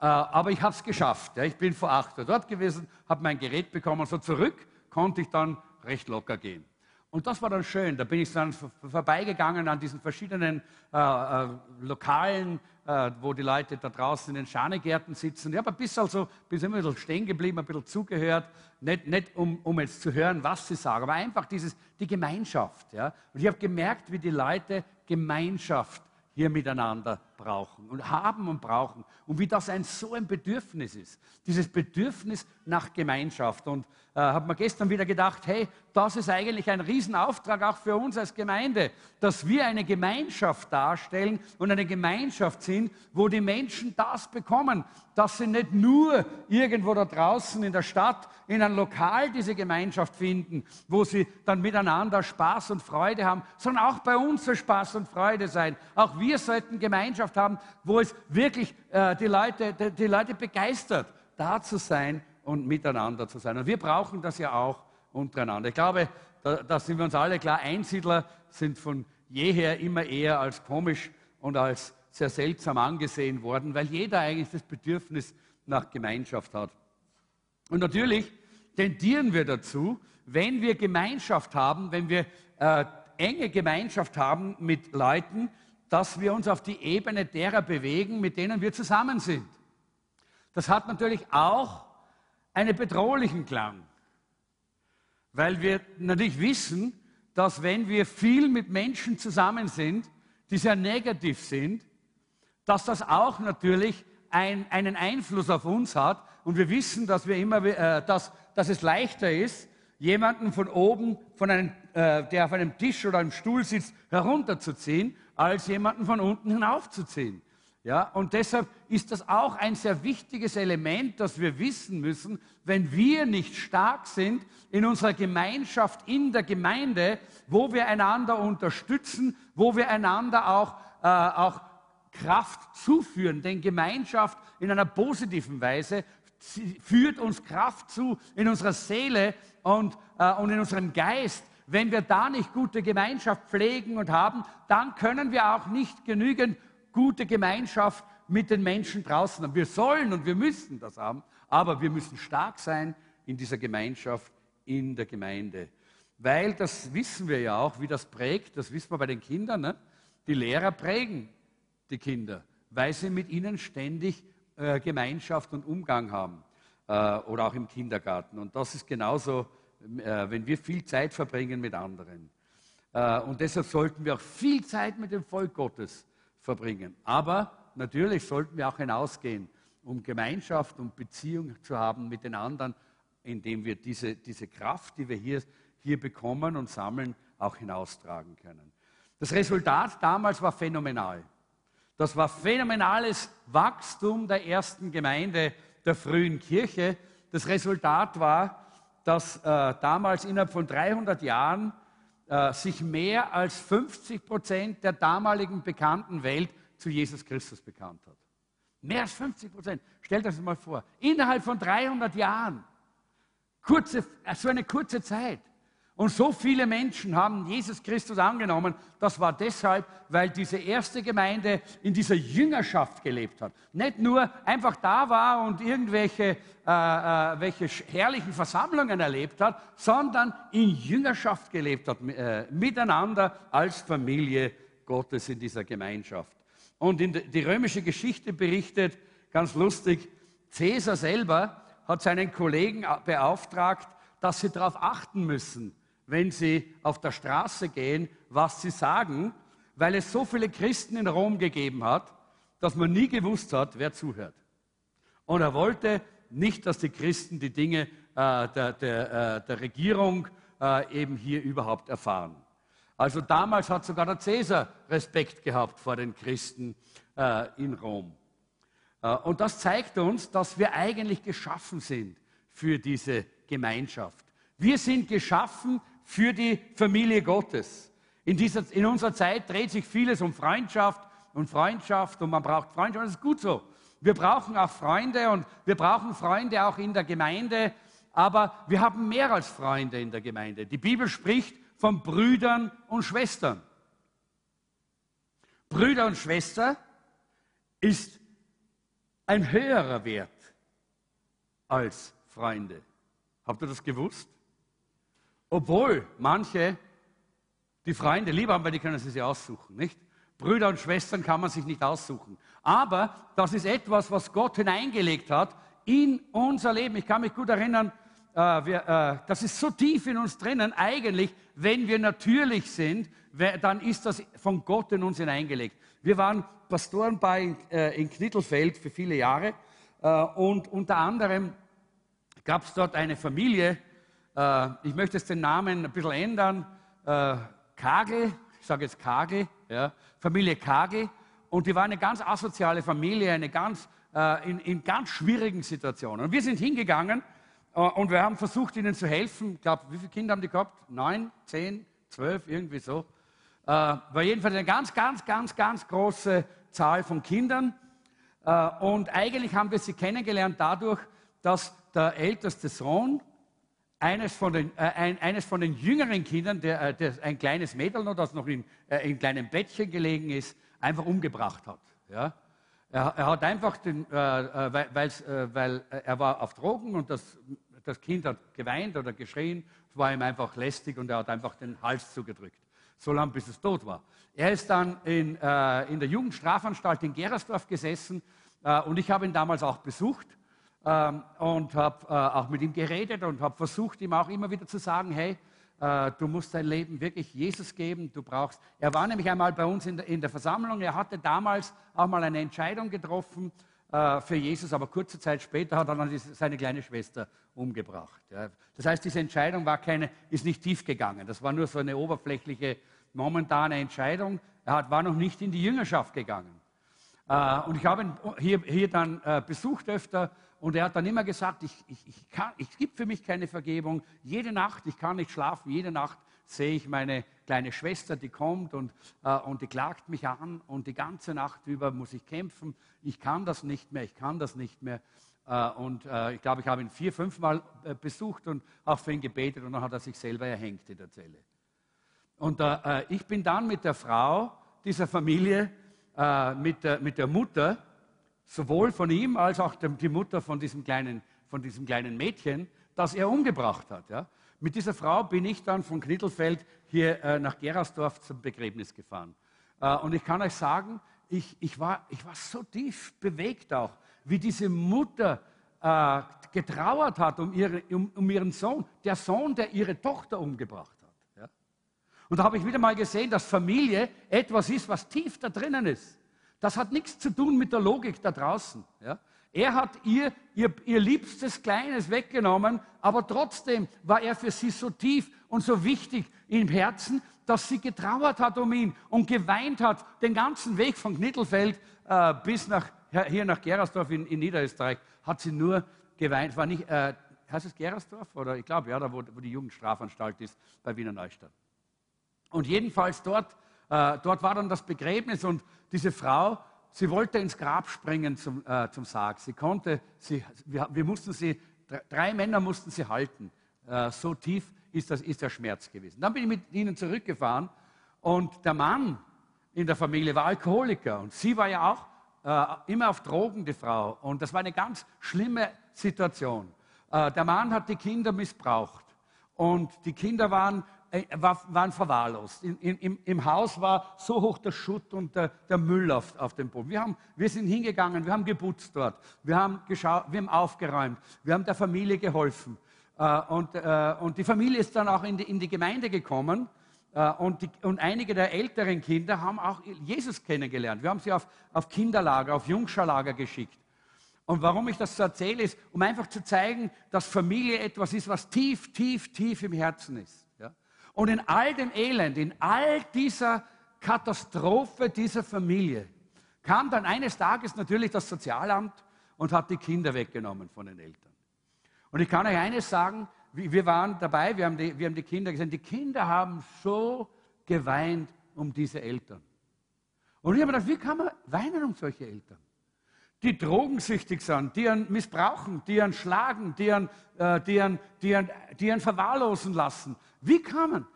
Äh, aber ich habe es geschafft. Ja? Ich bin vor acht Uhr dort gewesen, habe mein Gerät bekommen. So zurück konnte ich dann recht locker gehen. Und das war dann schön. Da bin ich dann vorbeigegangen an diesen verschiedenen äh, äh, Lokalen, äh, wo die Leute da draußen in den Schanegärten sitzen. Ich habe ein bisschen, also, bin ein bisschen stehen geblieben, ein bisschen zugehört. Nicht, nicht um, um, jetzt zu hören, was sie sagen, aber einfach dieses, die Gemeinschaft. Ja? Und ich habe gemerkt, wie die Leute Gemeinschaft hier miteinander brauchen und haben und brauchen. Und wie das ein so ein Bedürfnis ist. Dieses Bedürfnis nach Gemeinschaft. Und äh, habe mir gestern wieder gedacht, hey, das ist eigentlich ein Riesenauftrag auch für uns als Gemeinde, dass wir eine Gemeinschaft darstellen und eine Gemeinschaft sind, wo die Menschen das bekommen, dass sie nicht nur irgendwo da draußen in der Stadt, in einem Lokal diese Gemeinschaft finden, wo sie dann miteinander Spaß und Freude haben, sondern auch bei uns soll Spaß und Freude sein. Auch wir sollten Gemeinschaft Gemeinschaft haben, wo es wirklich äh, die, Leute, die, die Leute begeistert, da zu sein und miteinander zu sein. Und wir brauchen das ja auch untereinander. Ich glaube, da, da sind wir uns alle klar, Einsiedler sind von jeher immer eher als komisch und als sehr seltsam angesehen worden, weil jeder eigentlich das Bedürfnis nach Gemeinschaft hat. Und natürlich tendieren wir dazu, wenn wir Gemeinschaft haben, wenn wir äh, enge Gemeinschaft haben mit Leuten, dass wir uns auf die Ebene derer bewegen, mit denen wir zusammen sind. Das hat natürlich auch einen bedrohlichen Klang, weil wir natürlich wissen, dass wenn wir viel mit Menschen zusammen sind, die sehr negativ sind, dass das auch natürlich ein, einen Einfluss auf uns hat. Und wir wissen, dass, wir immer, äh, dass, dass es leichter ist, jemanden von oben, von einem, äh, der auf einem Tisch oder einem Stuhl sitzt, herunterzuziehen, als jemanden von unten hinaufzuziehen. Ja, und deshalb ist das auch ein sehr wichtiges Element, das wir wissen müssen, wenn wir nicht stark sind in unserer Gemeinschaft, in der Gemeinde, wo wir einander unterstützen, wo wir einander auch, äh, auch Kraft zuführen. Denn Gemeinschaft in einer positiven Weise führt uns Kraft zu in unserer Seele und, äh, und in unserem Geist. Wenn wir da nicht gute Gemeinschaft pflegen und haben, dann können wir auch nicht genügend gute Gemeinschaft mit den Menschen draußen haben. Wir sollen und wir müssen das haben, aber wir müssen stark sein in dieser Gemeinschaft, in der Gemeinde. Weil das wissen wir ja auch, wie das prägt, das wissen wir bei den Kindern. Ne? Die Lehrer prägen die Kinder, weil sie mit ihnen ständig äh, Gemeinschaft und Umgang haben äh, oder auch im Kindergarten. Und das ist genauso, äh, wenn wir viel Zeit verbringen mit anderen. Äh, und deshalb sollten wir auch viel Zeit mit dem Volk Gottes verbringen. Aber natürlich sollten wir auch hinausgehen, um Gemeinschaft und Beziehung zu haben mit den anderen, indem wir diese, diese Kraft, die wir hier, hier bekommen und sammeln, auch hinaustragen können. Das Resultat damals war phänomenal. Das war phänomenales Wachstum der ersten Gemeinde der frühen Kirche. Das Resultat war, dass äh, damals innerhalb von 300 Jahren äh, sich mehr als 50 Prozent der damaligen bekannten Welt zu Jesus Christus bekannt hat. Mehr als 50 Prozent. Stellt euch das mal vor. Innerhalb von 300 Jahren. Kurze, äh, so eine kurze Zeit. Und so viele Menschen haben Jesus Christus angenommen. Das war deshalb, weil diese erste Gemeinde in dieser Jüngerschaft gelebt hat. Nicht nur einfach da war und irgendwelche äh, äh, welche herrlichen Versammlungen erlebt hat, sondern in Jüngerschaft gelebt hat, äh, miteinander als Familie Gottes in dieser Gemeinschaft. Und in die römische Geschichte berichtet, ganz lustig, Caesar selber hat seinen Kollegen beauftragt, dass sie darauf achten müssen, wenn sie auf der Straße gehen, was sie sagen, weil es so viele Christen in Rom gegeben hat, dass man nie gewusst hat, wer zuhört. Und er wollte nicht, dass die Christen die Dinge äh, der, der, äh, der, Regierung äh, eben hier überhaupt erfahren. Also damals hat sogar der Cäsar Respekt gehabt vor den Christen äh, in Rom. Äh, und das zeigt uns, dass wir eigentlich geschaffen sind für diese Gemeinschaft. Wir sind geschaffen für die Familie Gottes. In, dieser, in unserer Zeit dreht sich vieles um Freundschaft und Freundschaft und man braucht Freundschaft. Das ist gut so. Wir brauchen auch Freunde und wir brauchen Freunde auch in der Gemeinde, aber wir haben mehr als Freunde in der Gemeinde. Die Bibel spricht von Brüdern und Schwestern. Brüder und Schwester ist ein höherer Wert als Freunde. Habt ihr das gewusst? Obwohl manche die Freunde lieber haben, weil die können sie sich aussuchen, nicht? Brüder und Schwestern kann man sich nicht aussuchen. Aber das ist etwas, was Gott hineingelegt hat in unser Leben. Ich kann mich gut erinnern, äh, wir, äh, das ist so tief in uns drinnen. Eigentlich, wenn wir natürlich sind, dann ist das von Gott in uns hineingelegt. Wir waren Pastoren bei äh, in Knittelfeld für viele Jahre äh, und unter anderem gab es dort eine Familie, äh, ich möchte jetzt den Namen ein bisschen ändern. Äh, Kagel, ich sage jetzt Kagel, ja, Familie Kagel. Und die war eine ganz asoziale Familie, eine ganz, äh, in, in, ganz schwierigen Situationen. Und wir sind hingegangen äh, und wir haben versucht, ihnen zu helfen. Ich glaube, wie viele Kinder haben die gehabt? Neun, zehn, zwölf, irgendwie so. Äh, war jedenfalls eine ganz, ganz, ganz, ganz große Zahl von Kindern. Äh, und eigentlich haben wir sie kennengelernt dadurch, dass der älteste Sohn eines von den, äh, ein, eines von den jüngeren Kindern, der, äh, der ein kleines Mädel noch, das noch in, äh, in kleinem Bettchen gelegen ist, einfach umgebracht hat. Ja? Er, er hat einfach, den, äh, äh weil, äh, weil er war auf Drogen und das, das Kind hat geweint oder geschrien, es war ihm einfach lästig und er hat einfach den Hals zugedrückt, so lange bis es tot war. Er ist dann in, in der Jugendstrafanstalt in Gerersdorf gesessen und ich habe ihn damals auch besucht ähm, und habe äh, auch mit ihm geredet und habe versucht, ihm auch immer wieder zu sagen, hey, äh, du musst dein Leben wirklich Jesus geben, du brauchst. Er war nämlich einmal bei uns in der, Versammlung, er hatte damals auch mal eine Entscheidung getroffen äh, für Jesus, aber kurze Zeit später hat er dann seine kleine Schwester umgebracht. Das heißt, diese Entscheidung war keine, ist nicht tief gegangen, das war nur so eine oberflächliche, momentane Entscheidung. Er hat, war noch nicht in die Jüngerschaft gegangen. Und ich habe ihn hier, hier dann besucht öfter und er hat dann immer gesagt, ich, ich, ich kann, es gibt für mich keine Vergebung. Jede Nacht, ich kann nicht schlafen, jede Nacht sehe ich meine kleine Schwester, die kommt und, äh, und die klagt mich an und die ganze Nacht über muss ich kämpfen. Ich kann das nicht mehr, ich kann das nicht mehr. Äh, und äh, ich glaube, ich habe ihn vier, fünf Mal äh, besucht und auch für ihn gebetet und dann hat er sich selber erhängt in der Zelle. Und äh, ich bin dann mit der Frau dieser Familie, äh, mit, der, mit der Mutter, sowohl von ihm als auch die Mutter von diesem kleinen, von diesem kleinen Mädchen, das er umgebracht hat. Ja. Mit dieser Frau bin ich dann von Knittelfeld hier äh, nach Gerasdorf zum Begräbnis gefahren. Äh, und ich kann euch sagen, ich, ich, war, ich war so tief bewegt auch, wie diese Mutter äh, getrauert hat um, ihre, um, um, ihren Sohn, der Sohn, der ihre Tochter umgebracht hat. Und da habe ich wieder mal gesehen, dass Familie etwas ist, was tief da drinnen ist. Das hat nichts zu tun mit der Logik da draußen. Ja? Er hat ihr, ihr ihr liebstes Kleines weggenommen, aber trotzdem war er für sie so tief und so wichtig im Herzen, dass sie getrauert hat um ihn und geweint hat den ganzen Weg von Knittelfeld äh, bis nach, hier nach Gerasdorf in, in, Niederösterreich, hat sie nur geweint. War nicht, äh, heißt es Gerasdorf? Oder ich glaube, ja, da wo, wo die Jugendstrafanstalt ist, bei Wiener Neustadt. Und jedenfalls dort, äh, dort war dann das Begräbnis und diese Frau, sie wollte ins Grab springen zum, äh, zum Sarg. Sie konnte, sie, wir, wir mussten sie, drei Männer mussten sie halten. Äh, so tief ist, das, ist der Schmerz gewesen. Dann bin ich mit ihnen zurückgefahren und der Mann in der Familie war Alkoholiker und sie war ja auch äh, immer auf Drogen, die Frau. Und das war eine ganz schlimme Situation. Äh, der Mann hat die Kinder missbraucht und die Kinder waren äh, waren verwahrlost. In, in, Im Haus war so hoch der Schutt und der, der Müll auf, auf, dem Boden. Wir, haben, wir sind hingegangen, wir haben geputzt dort, wir haben, geschaut, wir haben aufgeräumt, wir haben der Familie geholfen. Äh, und, äh, und, die Familie ist dann auch in die, in die Gemeinde gekommen. Äh, und, die, und, einige der älteren Kinder haben auch Jesus kennengelernt. Wir haben sie auf, auf Kinderlager, auf Jungscherlager geschickt. Und warum ich das so erzähle, ist, um einfach zu zeigen, dass Familie etwas ist, was tief, tief, tief im Herzen ist. Und in all dem Elend, in all dieser Katastrophe dieser Familie kam dann eines Tages natürlich das Sozialamt und hat die Kinder weggenommen von den Eltern. Und ich kann euch eines sagen, wir waren dabei, wir haben die, wir haben die Kinder gesehen, die Kinder haben so geweint um diese Eltern. Und ich habe gedacht, wie kann man weinen um solche Eltern? Die drogensüchtig sind, die einen missbrauchen, die einen schlagen, die einen, äh, die einen, die einen, die einen verwahrlosen lassen, wie kann man?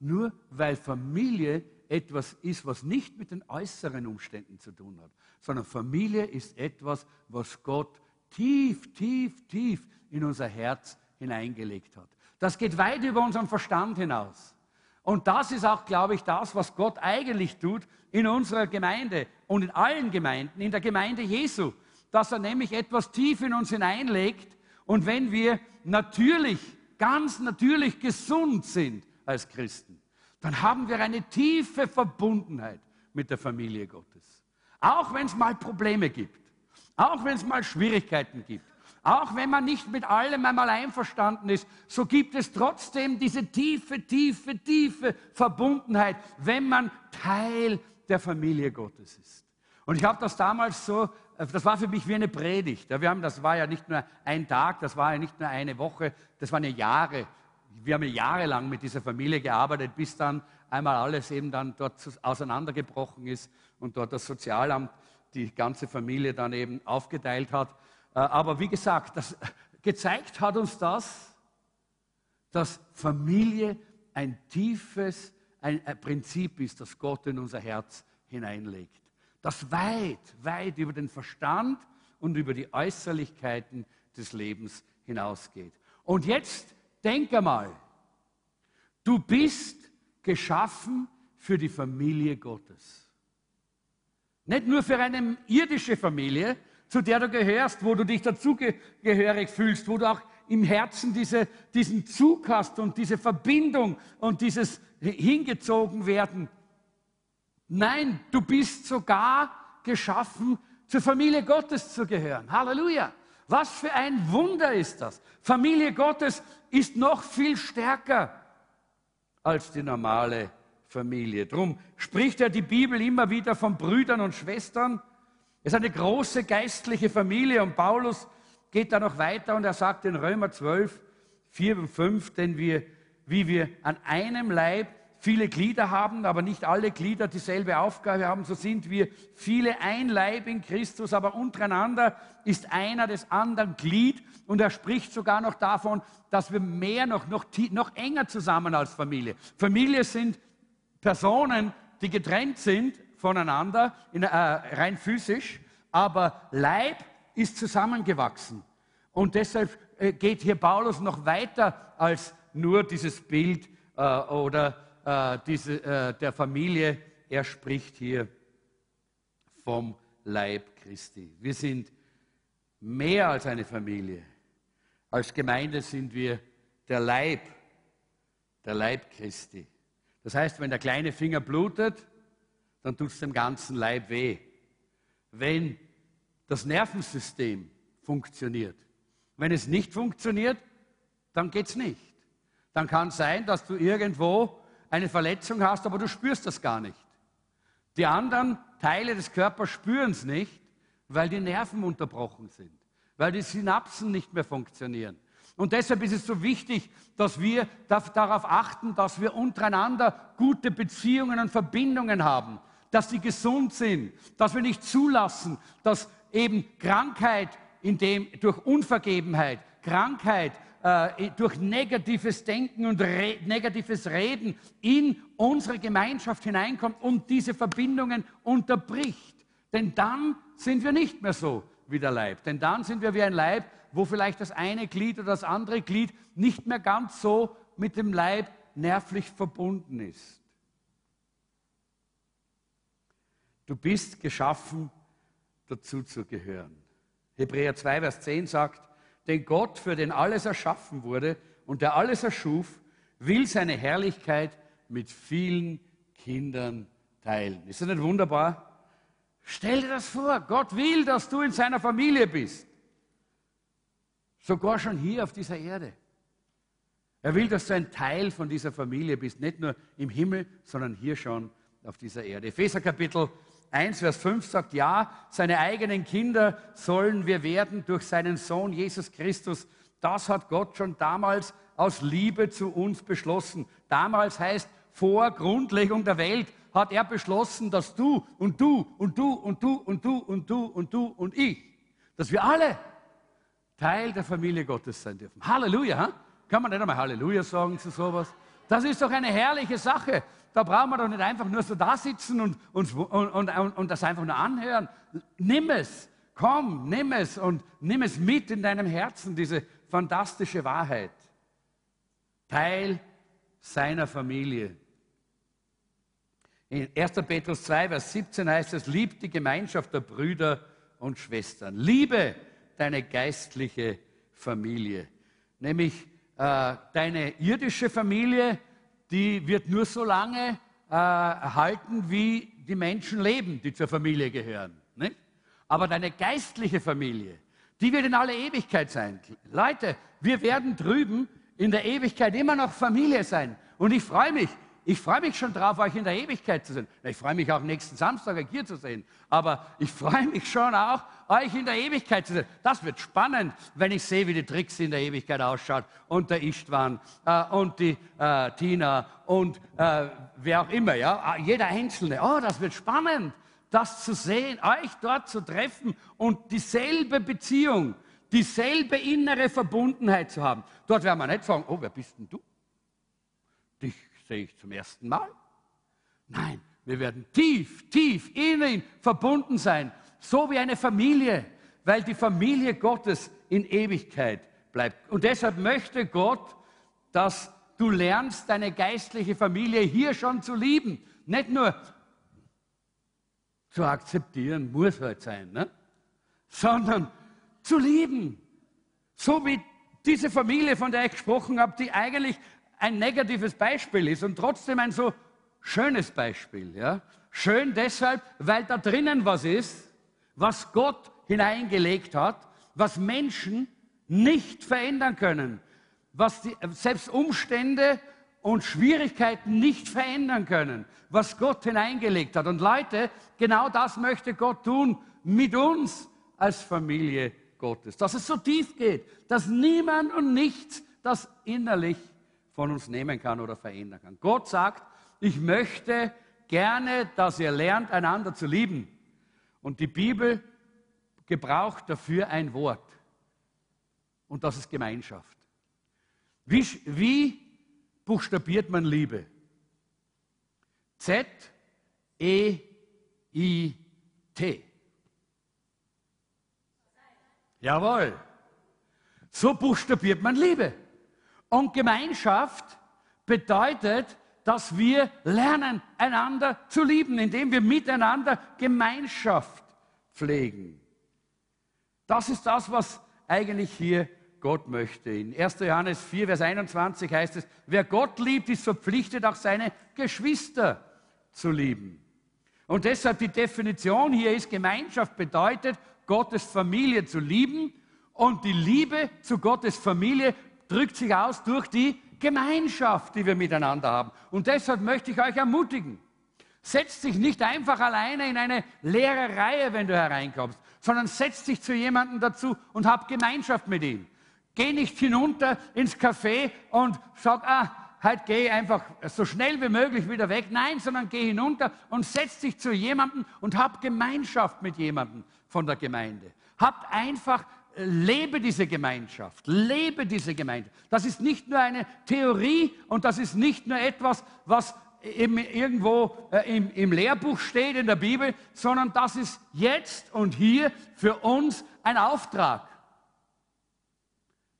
Nur weil Familie etwas ist, was nicht mit den äußeren Umständen zu tun hat, sondern Familie ist etwas, was Gott tief, tief, tief in unser Herz hineingelegt hat. Das geht weit über unseren Verstand hinaus. Und das ist auch, glaube ich, das, was Gott eigentlich tut in unserer Gemeinde und in allen Gemeinden, in der Gemeinde Jesu, dass er nämlich etwas tief in uns hineinlegt. Und wenn wir natürlich ganz natürlich gesund sind als Christen, dann haben wir eine tiefe Verbundenheit mit der Familie Gottes. Auch wenn es mal Probleme gibt, auch wenn es mal Schwierigkeiten gibt, auch wenn man nicht mit allem einmal einverstanden ist, so gibt es trotzdem diese tiefe, tiefe, tiefe Verbundenheit, wenn man Teil der Familie Gottes ist. Und ich habe das damals so das war für mich wie eine Predigt. Wir haben, das war ja nicht nur ein Tag, das war ja nicht nur eine Woche, das waren ja Jahre. Wir haben ja jahrelang mit dieser Familie gearbeitet, bis dann einmal alles eben dann dort auseinandergebrochen ist und dort das Sozialamt die ganze Familie dann eben aufgeteilt hat. Äh, aber wie gesagt, das, gezeigt hat uns das, dass Familie ein tiefes ein Prinzip ist, das Gott in unser Herz hineinlegt. Das weit, weit über den Verstand und über die Äußerlichkeiten des Lebens hinausgeht. Und jetzt denk einmal, du bist geschaffen für die Familie Gottes. Nicht nur für eine irdische Familie, zu der du gehörst, wo du dich dazugehörig fühlst, wo du auch im Herzen diese, diesen Zug hast und diese Verbindung und dieses hingezogen werden. Nein, du bist sogar geschaffen, zur Familie Gottes zu gehören. Halleluja. Was für ein Wunder ist das. Familie Gottes ist noch viel stärker als die normale Familie. Drum spricht ja die Bibel immer wieder von Brüdern und Schwestern. Es ist eine große geistliche Familie und Paulus geht da noch weiter und er sagt in Römer 12, 4 und 5, denn wir, wie wir an einem Leib viele Glieder haben, aber nicht alle Glieder dieselbe Aufgabe haben, so sind wir viele ein Leib in Christus, aber untereinander ist einer des anderen Glied und er spricht sogar noch davon, dass wir mehr noch, noch, noch enger zusammen als Familie. Familie sind Personen, die getrennt sind voneinander, in, äh, rein physisch, aber Leib ist zusammengewachsen. Und deshalb äh, geht hier Paulus noch weiter als nur dieses Bild äh, oder äh, diese, äh, der Familie. Er spricht hier vom Leib Christi. Wir sind mehr als eine Familie. Als Gemeinde sind wir der Leib, der Leib Christi. Das heißt, wenn der kleine Finger blutet, dann tut es dem ganzen Leib weh. Wenn das Nervensystem funktioniert, wenn es nicht funktioniert, dann geht es nicht. Dann kann es sein, dass du irgendwo eine Verletzung hast, aber du spürst das gar nicht. Die anderen Teile des Körpers spüren es nicht, weil die Nerven unterbrochen sind, weil die Synapsen nicht mehr funktionieren. Und deshalb ist es so wichtig, dass wir darauf achten, dass wir untereinander gute Beziehungen und Verbindungen haben, dass sie gesund sind, dass wir nicht zulassen, dass eben Krankheit in dem, durch Unvergebenheit, Krankheit äh, durch negatives Denken und re negatives Reden in unsere Gemeinschaft hineinkommt und diese Verbindungen unterbricht. Denn dann sind wir nicht mehr so wie der Leib. Denn dann sind wir wie ein Leib, wo vielleicht das eine Glied oder das andere Glied nicht mehr ganz so mit dem Leib nervlich verbunden ist. Du bist geschaffen, dazu zu gehören. Hebräer 2, Vers 10 sagt, denn Gott, für den alles erschaffen wurde und der alles erschuf, will seine Herrlichkeit mit vielen Kindern teilen. Ist das nicht wunderbar? Stell dir das vor, Gott will, dass du in seiner Familie bist. Sogar schon hier auf dieser Erde. Er will, dass du ein Teil von dieser Familie bist, nicht nur im Himmel, sondern hier schon auf dieser Erde. Epheser Kapitel 1, Vers 5 sagt, ja, seine eigenen Kinder sollen wir werden durch seinen Sohn Jesus Christus. Das hat Gott schon damals aus Liebe zu uns beschlossen. Damals heißt, vor Grundlegung der Welt hat er beschlossen, dass du und du und du und du und du und du und du und ich, dass wir alle Teil der Familie Gottes sein dürfen. Halleluja! Kann man nicht einmal Halleluja sagen zu sowas? Das ist doch eine herrliche Sache. Da brauchen wir doch nicht einfach nur so da sitzen und, und, und, und, das einfach nur anhören. Nimm es, komm, nimm es und nimm es mit in deinem Herzen, diese fantastische Wahrheit. Teil seiner Familie. In 1. Petrus 2, Vers 17 heißt es, liebt die Gemeinschaft der Brüder und Schwestern. Liebe deine geistliche Familie. Nämlich äh, deine irdische Familie, die wird nur so lange äh, halten, wie die Menschen leben, die zur Familie gehören. Nicht? Aber deine geistliche Familie, die wird in aller Ewigkeit sein. Leute, wir werden drüben in der Ewigkeit immer noch Familie sein. Und ich freue mich, ich freue mich schon drauf, euch in der Ewigkeit zu sehen. Ich freue mich auch nächsten Samstag hier zu sehen. Aber ich freue mich schon auch, euch in der Ewigkeit zu sehen. Das wird spannend, wenn ich sehe, wie die Tricks in der Ewigkeit ausschaut. Und der Istvan äh, und die äh, Tina und äh, wer auch immer. Ja? Ah, jeder Einzelne. Oh, das wird spannend. das zu sehen, euch dort zu treffen und dieselbe Beziehung, dieselbe innere Verbundenheit zu haben. Dort werden wir nicht sagen, oh, wer bist denn du? Dich sehe ich zum ersten Mal. Nein, wir werden tief, tief in ihn verbunden sein, so wie eine Familie, weil die Familie Gottes in Ewigkeit bleibt. Und deshalb möchte Gott, dass du lernst, deine geistliche Familie hier schon zu lieben. Nicht nur zu akzeptieren, muss halt sein, ne? sondern zu lieben. So wie diese Familie, von der ich gesprochen habe, die eigentlich ein negatives Beispiel ist und trotzdem ein so schönes Beispiel. Ja? Schön deshalb, weil da drinnen was ist, was Gott hineingelegt hat, was Menschen nicht verändern können, was die, selbst Umstände und Schwierigkeiten nicht verändern können, was Gott hineingelegt hat. Und Leute, genau das möchte Gott tun mit uns als Familie Gottes, dass es so tief geht, dass niemand und nichts das innerlich von uns nehmen kann oder verändern kann. Gott sagt, ich möchte gerne, dass ihr lernt, einander zu lieben. Und die Bibel gebraucht dafür ein Wort. Und das ist Gemeinschaft. Wie, wie buchstabiert man Liebe? Z, E, I, T. Jawohl. So buchstabiert man Liebe. Und Gemeinschaft bedeutet, dass wir lernen, einander zu lieben, indem wir miteinander Gemeinschaft pflegen. Das ist das, was eigentlich hier Gott möchte. In 1. Johannes 4, Vers 21 heißt es, wer Gott liebt, ist verpflichtet, auch seine Geschwister zu lieben. Und deshalb die Definition hier ist, Gemeinschaft bedeutet, Gottes Familie zu lieben und die Liebe zu Gottes Familie drückt sich aus durch die Gemeinschaft, die wir miteinander haben. Und deshalb möchte ich euch ermutigen, setzt dich nicht einfach alleine in eine leere Reihe, wenn du hereinkommst, sondern setzt dich zu jemandem dazu und hab Gemeinschaft mit ihm. Geh nicht hinunter ins Café und sag, ah, halt geh einfach so schnell wie möglich wieder weg. Nein, sondern geh hinunter und setz dich zu jemandem und hab Gemeinschaft mit jemandem von der Gemeinde. Habt einfach lebe diese Gemeinschaft, lebe diese Gemeinschaft. Das ist nicht nur eine Theorie und das ist nicht nur etwas, was eben irgendwo äh, im, im Lehrbuch steht in der Bibel, sondern das ist jetzt und hier für uns ein Auftrag.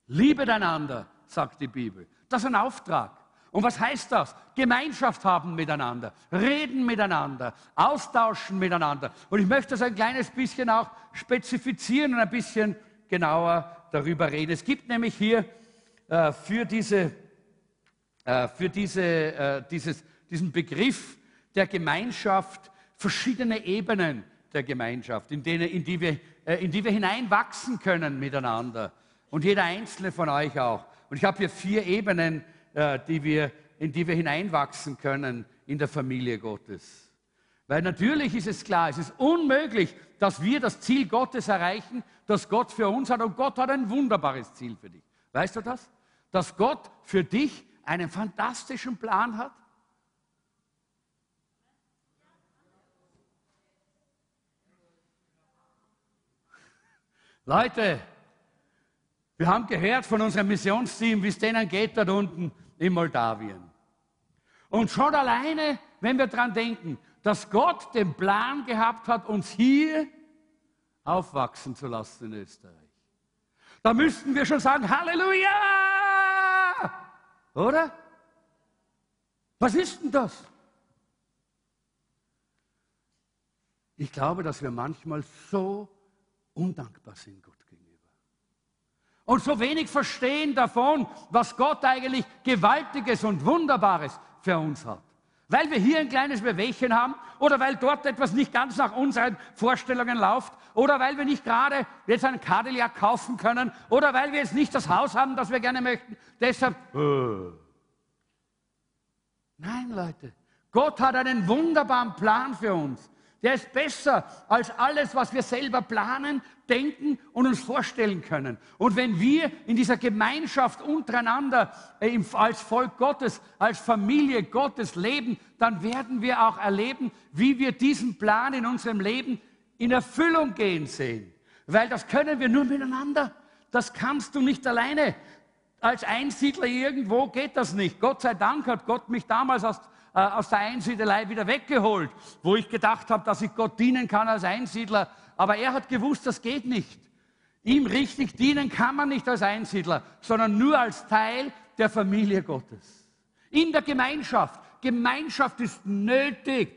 Liebet einander, sagt die Bibel. Das ist ein Auftrag. Und was heißt das? Gemeinschaft haben miteinander, reden miteinander, austauschen miteinander. Und ich möchte das ein kleines bisschen auch spezifizieren und ein bisschen genauer darüber reden. Es gibt nämlich hier äh, für, diese, äh, für diese, äh, dieses, diesen Begriff der Gemeinschaft verschiedene Ebenen der Gemeinschaft, in, denen, in, die wir, äh, in die wir hineinwachsen können miteinander. Und jeder einzelne von euch auch. Und ich habe hier vier Ebenen, äh, die wir, in die wir hineinwachsen können in der Familie Gottes. Weil natürlich ist es klar, es ist unmöglich, dass wir das Ziel Gottes erreichen, das Gott für uns hat. Und Gott hat ein wunderbares Ziel für dich. Weißt du das? Dass Gott für dich einen fantastischen Plan hat? Leute, wir haben gehört von unserem Missionsteam, wie es denen geht dort unten in Moldawien. Und schon alleine, wenn wir daran denken, dass Gott den Plan gehabt hat, uns hier aufwachsen zu lassen in Österreich. Da müssten wir schon sagen, Halleluja! Oder? Was ist denn das? Ich glaube, dass wir manchmal so undankbar sind Gott und so wenig verstehen davon, was Gott eigentlich Gewaltiges und Wunderbares für uns hat. Weil wir hier ein kleines Bewegchen haben oder weil dort etwas nicht ganz nach unseren Vorstellungen läuft oder weil wir nicht gerade jetzt einen Cadillac kaufen können oder weil wir jetzt nicht das Haus haben, das wir gerne möchten. Deshalb. Äh. Nein, Leute. Gott hat einen wunderbaren Plan für uns. Der ist besser als alles, was wir selber planen, denken und uns vorstellen können. Und wenn wir in dieser Gemeinschaft untereinander äh, als Volk Gottes, als Familie Gottes leben, dann werden wir auch erleben, wie wir diesen Plan in unserem Leben in Erfüllung gehen sehen. Weil das können wir nur miteinander. Das kannst du nicht alleine. Als Einsiedler irgendwo geht das nicht. Gott sei Dank hat Gott mich damals aus äh, aus der Einsiedelei wieder weggeholt, wo ich gedacht habe, dass ich Gott dienen kann als Einsiedler. Aber er hat gewusst, das geht nicht. Ihm richtig dienen kann man nicht als Einsiedler, sondern nur als Teil der Familie Gottes. In der Gemeinschaft. Gemeinschaft ist nötig,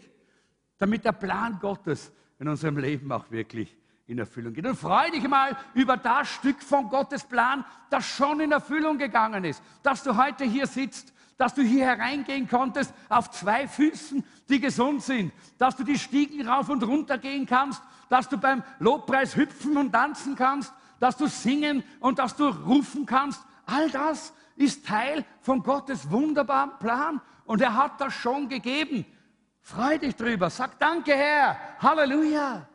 damit der Plan Gottes in unserem Leben auch wirklich in Erfüllung geht. Und freu dich mal über das Stück von Gottes Plan, das schon in Erfüllung gegangen ist, dass du heute hier sitzt dass du hier hereingehen konntest auf zwei Füßen, die gesund sind, dass du die Stiegen rauf und runter gehen kannst, dass du beim Lobpreis hüpfen und tanzen kannst, dass du singen und dass du rufen kannst. All das ist Teil von Gottes wunderbaren Plan und er hat das schon gegeben. Freu dich drüber, sag danke Herr, Halleluja.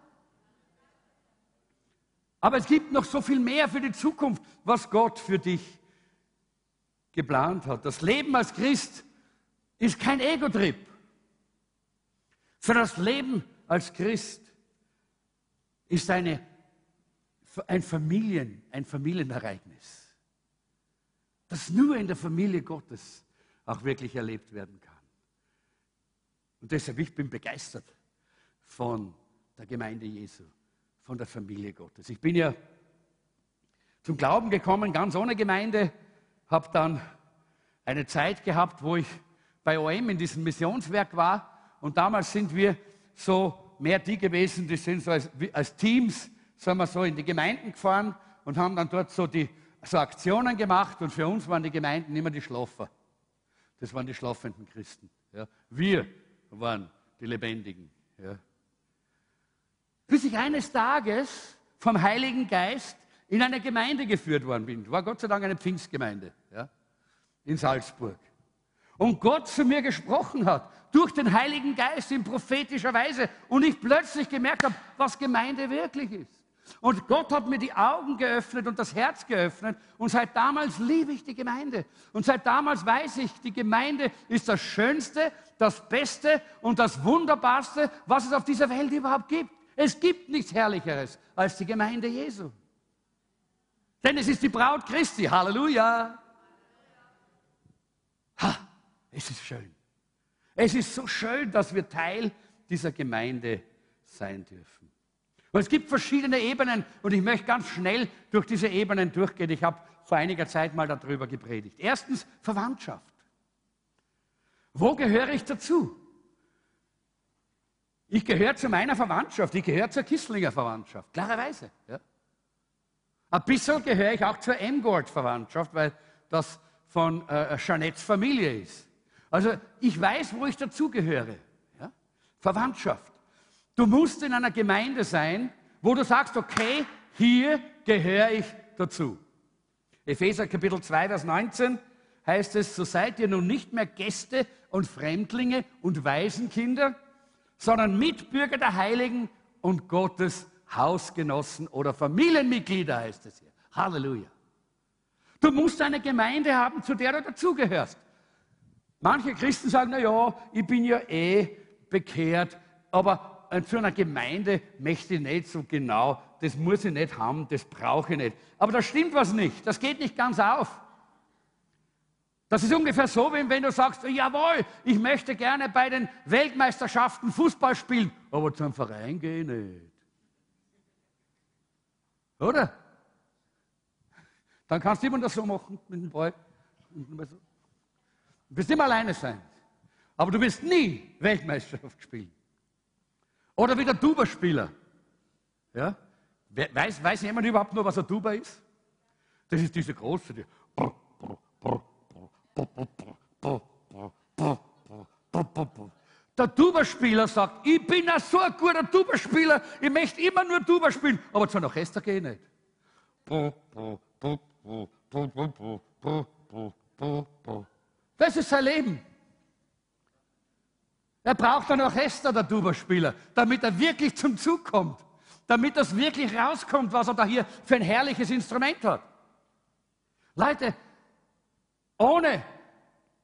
Aber es gibt noch so viel mehr für die Zukunft, was Gott für dich geplant hat. Das Leben als Christ ist kein Ego-Trip, sondern das Leben als Christ ist eine, ein, Familien, ein Familienereignis, das nur in der Familie Gottes auch wirklich erlebt werden kann. Und deshalb, ich bin begeistert von der Gemeinde Jesu, von der Familie Gottes. Ich bin ja zum Glauben gekommen, ganz ohne Gemeinde, habe dann eine Zeit gehabt, wo ich bei OM in diesem Missionswerk war. Und damals sind wir so mehr die gewesen, die sind so als, als Teams, sagen wir so, in die Gemeinden gefahren und haben dann dort so, die, so Aktionen gemacht. Und für uns waren die Gemeinden immer die Schlafer. Das waren die schlafenden Christen. Ja. Wir waren die Lebendigen. Ja. Bis ich eines Tages vom Heiligen Geist in eine Gemeinde geführt worden bin. War Gott sei Dank eine Pfingstgemeinde ja, in Salzburg. Und Gott zu mir gesprochen hat, durch den Heiligen Geist in prophetischer Weise. Und ich plötzlich gemerkt habe, was Gemeinde wirklich ist. Und Gott hat mir die Augen geöffnet und das Herz geöffnet. Und seit damals liebe ich die Gemeinde. Und seit damals weiß ich, die Gemeinde ist das Schönste, das Beste und das Wunderbarste, was es auf dieser Welt überhaupt gibt. Es gibt nichts Herrlicheres als die Gemeinde Jesu. Denn es ist die Braut Christi. Halleluja. Ha, es ist schön. Es ist so schön, dass wir Teil dieser Gemeinde sein dürfen. Und es gibt verschiedene Ebenen und ich möchte ganz schnell durch diese Ebenen durchgehen. Ich habe vor einiger Zeit mal darüber gepredigt. Erstens Verwandtschaft. Wo gehöre ich dazu? Ich gehöre zu meiner Verwandtschaft, ich gehöre zur Kisslinger Verwandtschaft, klarerweise. Ja. Ein bisschen gehöre ich auch zur Emgold-Verwandtschaft, weil das von äh, Jeanettes Familie ist. Also ich weiß, wo ich dazugehöre. Ja? Verwandtschaft. Du musst in einer Gemeinde sein, wo du sagst, okay, hier gehöre ich dazu. Epheser Kapitel 2, Vers 19 heißt es, so seid ihr nun nicht mehr Gäste und Fremdlinge und Waisenkinder, sondern Mitbürger der Heiligen und Gottes Hausgenossen oder Familienmitglieder heißt es hier. Halleluja. Du musst eine Gemeinde haben, zu der du dazugehörst. Manche Christen sagen, na ja, ich bin ja eh bekehrt, aber zu einer Gemeinde möchte ich nicht so genau, das muss ich nicht haben, das brauche ich nicht. Aber da stimmt was nicht, das geht nicht ganz auf. Das ist ungefähr so, wie wenn du sagst, jawohl, ich möchte gerne bei den Weltmeisterschaften Fußball spielen, aber zum Verein gehe ich nicht. Oder? Dann kannst du immer das so machen mit dem Ball. Du wirst immer alleine sein. Aber du wirst nie Weltmeisterschaft spielen. Oder wie der Tuba-Spieler. Ja? Weiß, weiß jemand überhaupt nur, was ein Tuba ist? Das ist diese große. Die der Tuba-Spieler sagt, ich bin ein so ein guter Tuba-Spieler, ich möchte immer nur Tuba spielen, aber zu einem Orchester gehe ich nicht. Das ist sein Leben. Er braucht ein Orchester, der Tuba-Spieler, damit er wirklich zum Zug kommt, damit das wirklich rauskommt, was er da hier für ein herrliches Instrument hat. Leute, ohne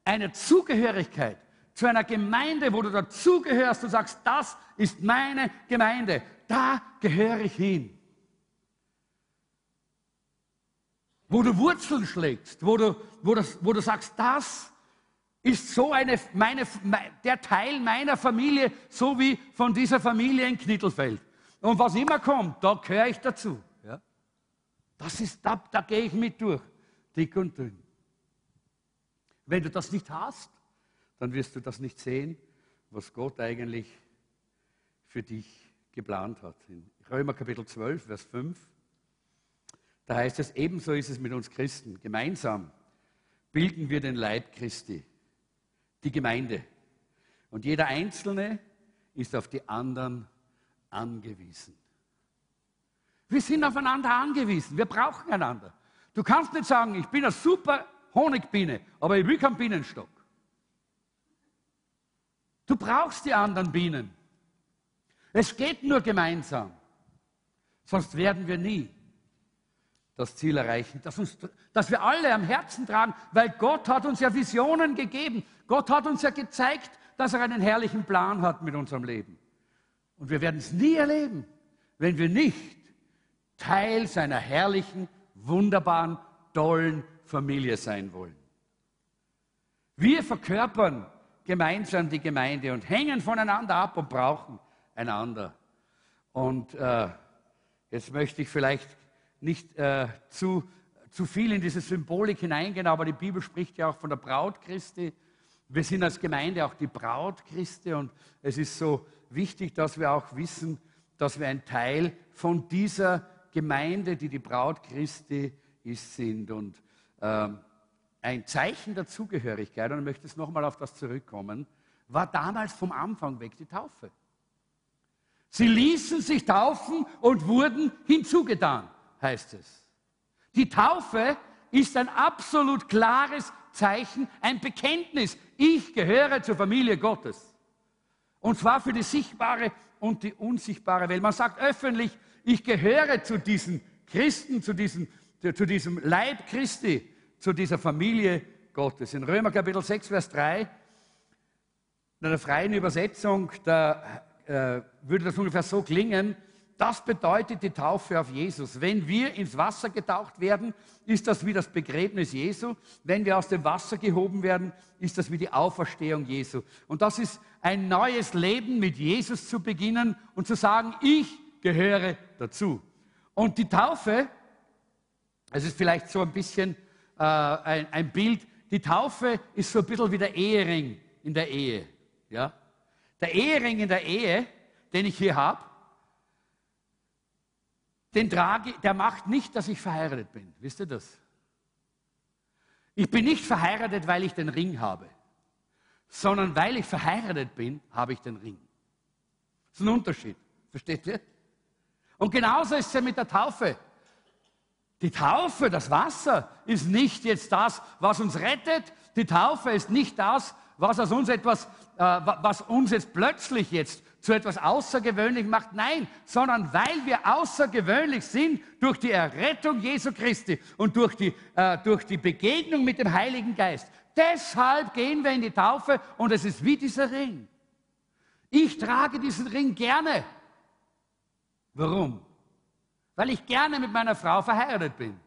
eine Zugehörigkeit zu einer Gemeinde, wo du dazugehörst und sagst, das ist meine Gemeinde, da gehöre ich hin. Wo du Wurzeln schlägst, wo du, wo du, wo du sagst, das ist so eine, meine, der Teil meiner Familie, so wie von dieser Familie in Knittelfeld. Und was immer kommt, da gehöre ich dazu. Ja? Das ist, da, da gehe ich mit durch, dick und dünn. Wenn du das nicht hast, dann wirst du das nicht sehen, was Gott eigentlich für dich geplant hat. In Römer Kapitel 12, Vers 5, da heißt es, ebenso ist es mit uns Christen. Gemeinsam bilden wir den Leib Christi die Gemeinde. Und jeder Einzelne ist auf die anderen angewiesen. Wir sind aufeinander angewiesen. Wir brauchen einander. Du kannst nicht sagen, ich bin eine super Honigbiene, aber ich will keinen Bienenstock. Du brauchst die anderen Bienen. Es geht nur gemeinsam. Sonst werden wir nie das Ziel erreichen, das, uns, das wir alle am Herzen tragen, weil Gott hat uns ja Visionen gegeben. Gott hat uns ja gezeigt, dass er einen herrlichen Plan hat mit unserem Leben. Und wir werden es nie erleben, wenn wir nicht Teil seiner herrlichen, wunderbaren, tollen Familie sein wollen. Wir verkörpern gemeinsam die Gemeinde und hängen voneinander ab und brauchen einander. Und äh, jetzt möchte ich vielleicht nicht äh, zu, zu viel in diese Symbolik hineingehen, aber die Bibel spricht ja auch von der Braut Christi. Wir sind als Gemeinde auch die Braut Christi und es ist so wichtig, dass wir auch wissen, dass wir ein Teil von dieser Gemeinde, die die Braut Christi ist, sind. Und ähm, ein Zeichen der Zugehörigkeit, und ich möchte jetzt nochmal auf das zurückkommen, war damals vom Anfang weg die Taufe. Sie ließen sich taufen und wurden hinzugetan heißt es. Die Taufe ist ein absolut klares Zeichen, ein Bekenntnis. Ich gehöre zur Familie Gottes. Und zwar für die sichtbare und die unsichtbare Welt. Man sagt öffentlich, ich gehöre zu diesen Christen, zu diesem, zu diesem Leib Christi, zu dieser Familie Gottes. In Römer Kapitel 6, Vers 3, in einer freien Übersetzung, da äh, würde das ungefähr so klingen, das bedeutet die Taufe auf Jesus. Wenn wir ins Wasser getaucht werden, ist das wie das Begräbnis Jesu. Wenn wir aus dem Wasser gehoben werden, ist das wie die Auferstehung Jesu. Und das ist ein neues Leben mit Jesus zu beginnen und zu sagen, ich gehöre dazu. Und die Taufe, es ist vielleicht so ein bisschen äh, ein, ein Bild, die Taufe ist so ein bisschen wie der Ehering in der Ehe. Ja? Der Ehering in der Ehe, den ich hier habe, den trage, der macht nicht, dass ich verheiratet bin. Wisst ihr das? Ich bin nicht verheiratet, weil ich den Ring habe, sondern weil ich verheiratet bin, habe ich den Ring. Das ist ein Unterschied. Versteht ihr? Und genauso ist es ja mit der Taufe. Die Taufe, das Wasser, ist nicht jetzt das, was uns rettet. Die Taufe ist nicht das, was aus uns etwas, äh, was uns jetzt plötzlich jetzt zu etwas Außergewöhnlichem macht. Nein, sondern weil wir außergewöhnlich sind durch die Errettung Jesu Christi und durch die, äh, durch die Begegnung mit dem Heiligen Geist. Deshalb gehen wir in die Taufe und es ist wie dieser Ring. Ich trage diesen Ring gerne. Warum? Weil ich gerne mit meiner Frau verheiratet bin.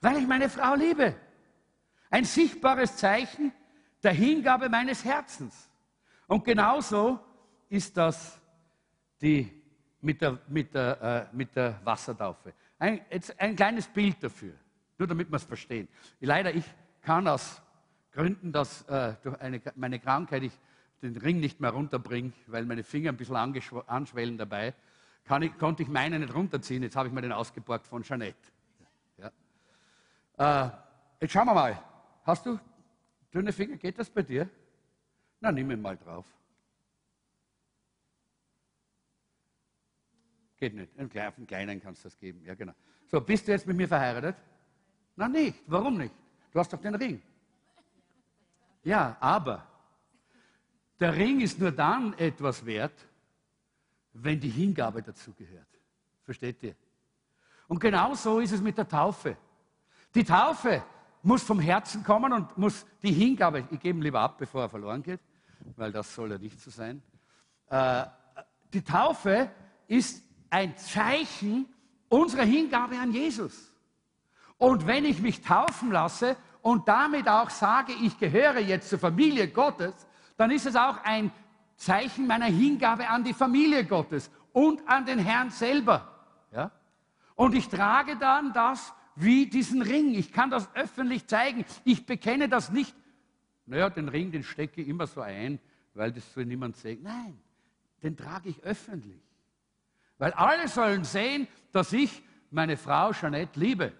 Weil ich meine Frau liebe. Ein sichtbares Zeichen der Hingabe meines Herzens. Und genauso ist das die, mit, der, mit, der, äh, mit der Wassertaufe. Ein, jetzt ein kleines Bild dafür, nur damit wir es verstehen. Leider, ich kann aus Gründen, dass äh, durch eine, meine Krankheit ich den Ring nicht mehr runterbringe, weil meine Finger ein bisschen anschwellen dabei, ich, konnte ich meinen nicht runterziehen. Jetzt habe ich mir den ausgeborgt von Jeanette. Ja. Äh, jetzt schauen wir mal. Hast du dünne Finger? Geht das bei dir? Na, nimm ihn mal drauf. Geht nicht. Einen kleinen kannst du das geben. Ja, genau. So, bist du jetzt mit mir verheiratet? Na, nicht. Warum nicht? Du hast doch den Ring. Ja, aber Der Ring ist nur dann etwas wert, wenn die Hingabe dazu gehört. Versteht ihr? Und genau so ist es mit der Taufe. Die Taufe muss vom Herzen kommen und muss die Hingabe, ich gebe ihn lieber ab, bevor er verloren geht, weil das soll ja nicht so sein. Äh, die Taufe ist ein Zeichen unserer Hingabe an Jesus. Und wenn ich mich taufen lasse und damit auch sage, ich gehöre jetzt zur Familie Gottes, dann ist es auch ein Zeichen meiner Hingabe an die Familie Gottes und an den Herrn selber. Ja? Und ich trage dann das wie diesen Ring. Ich kann das öffentlich zeigen. Ich bekenne das nicht. Naja, den Ring, den stecke ich immer so ein, weil das soll niemand sehen. Nein, den trage ich öffentlich. Weil alle sollen sehen, dass ich meine Frau Jeanette liebe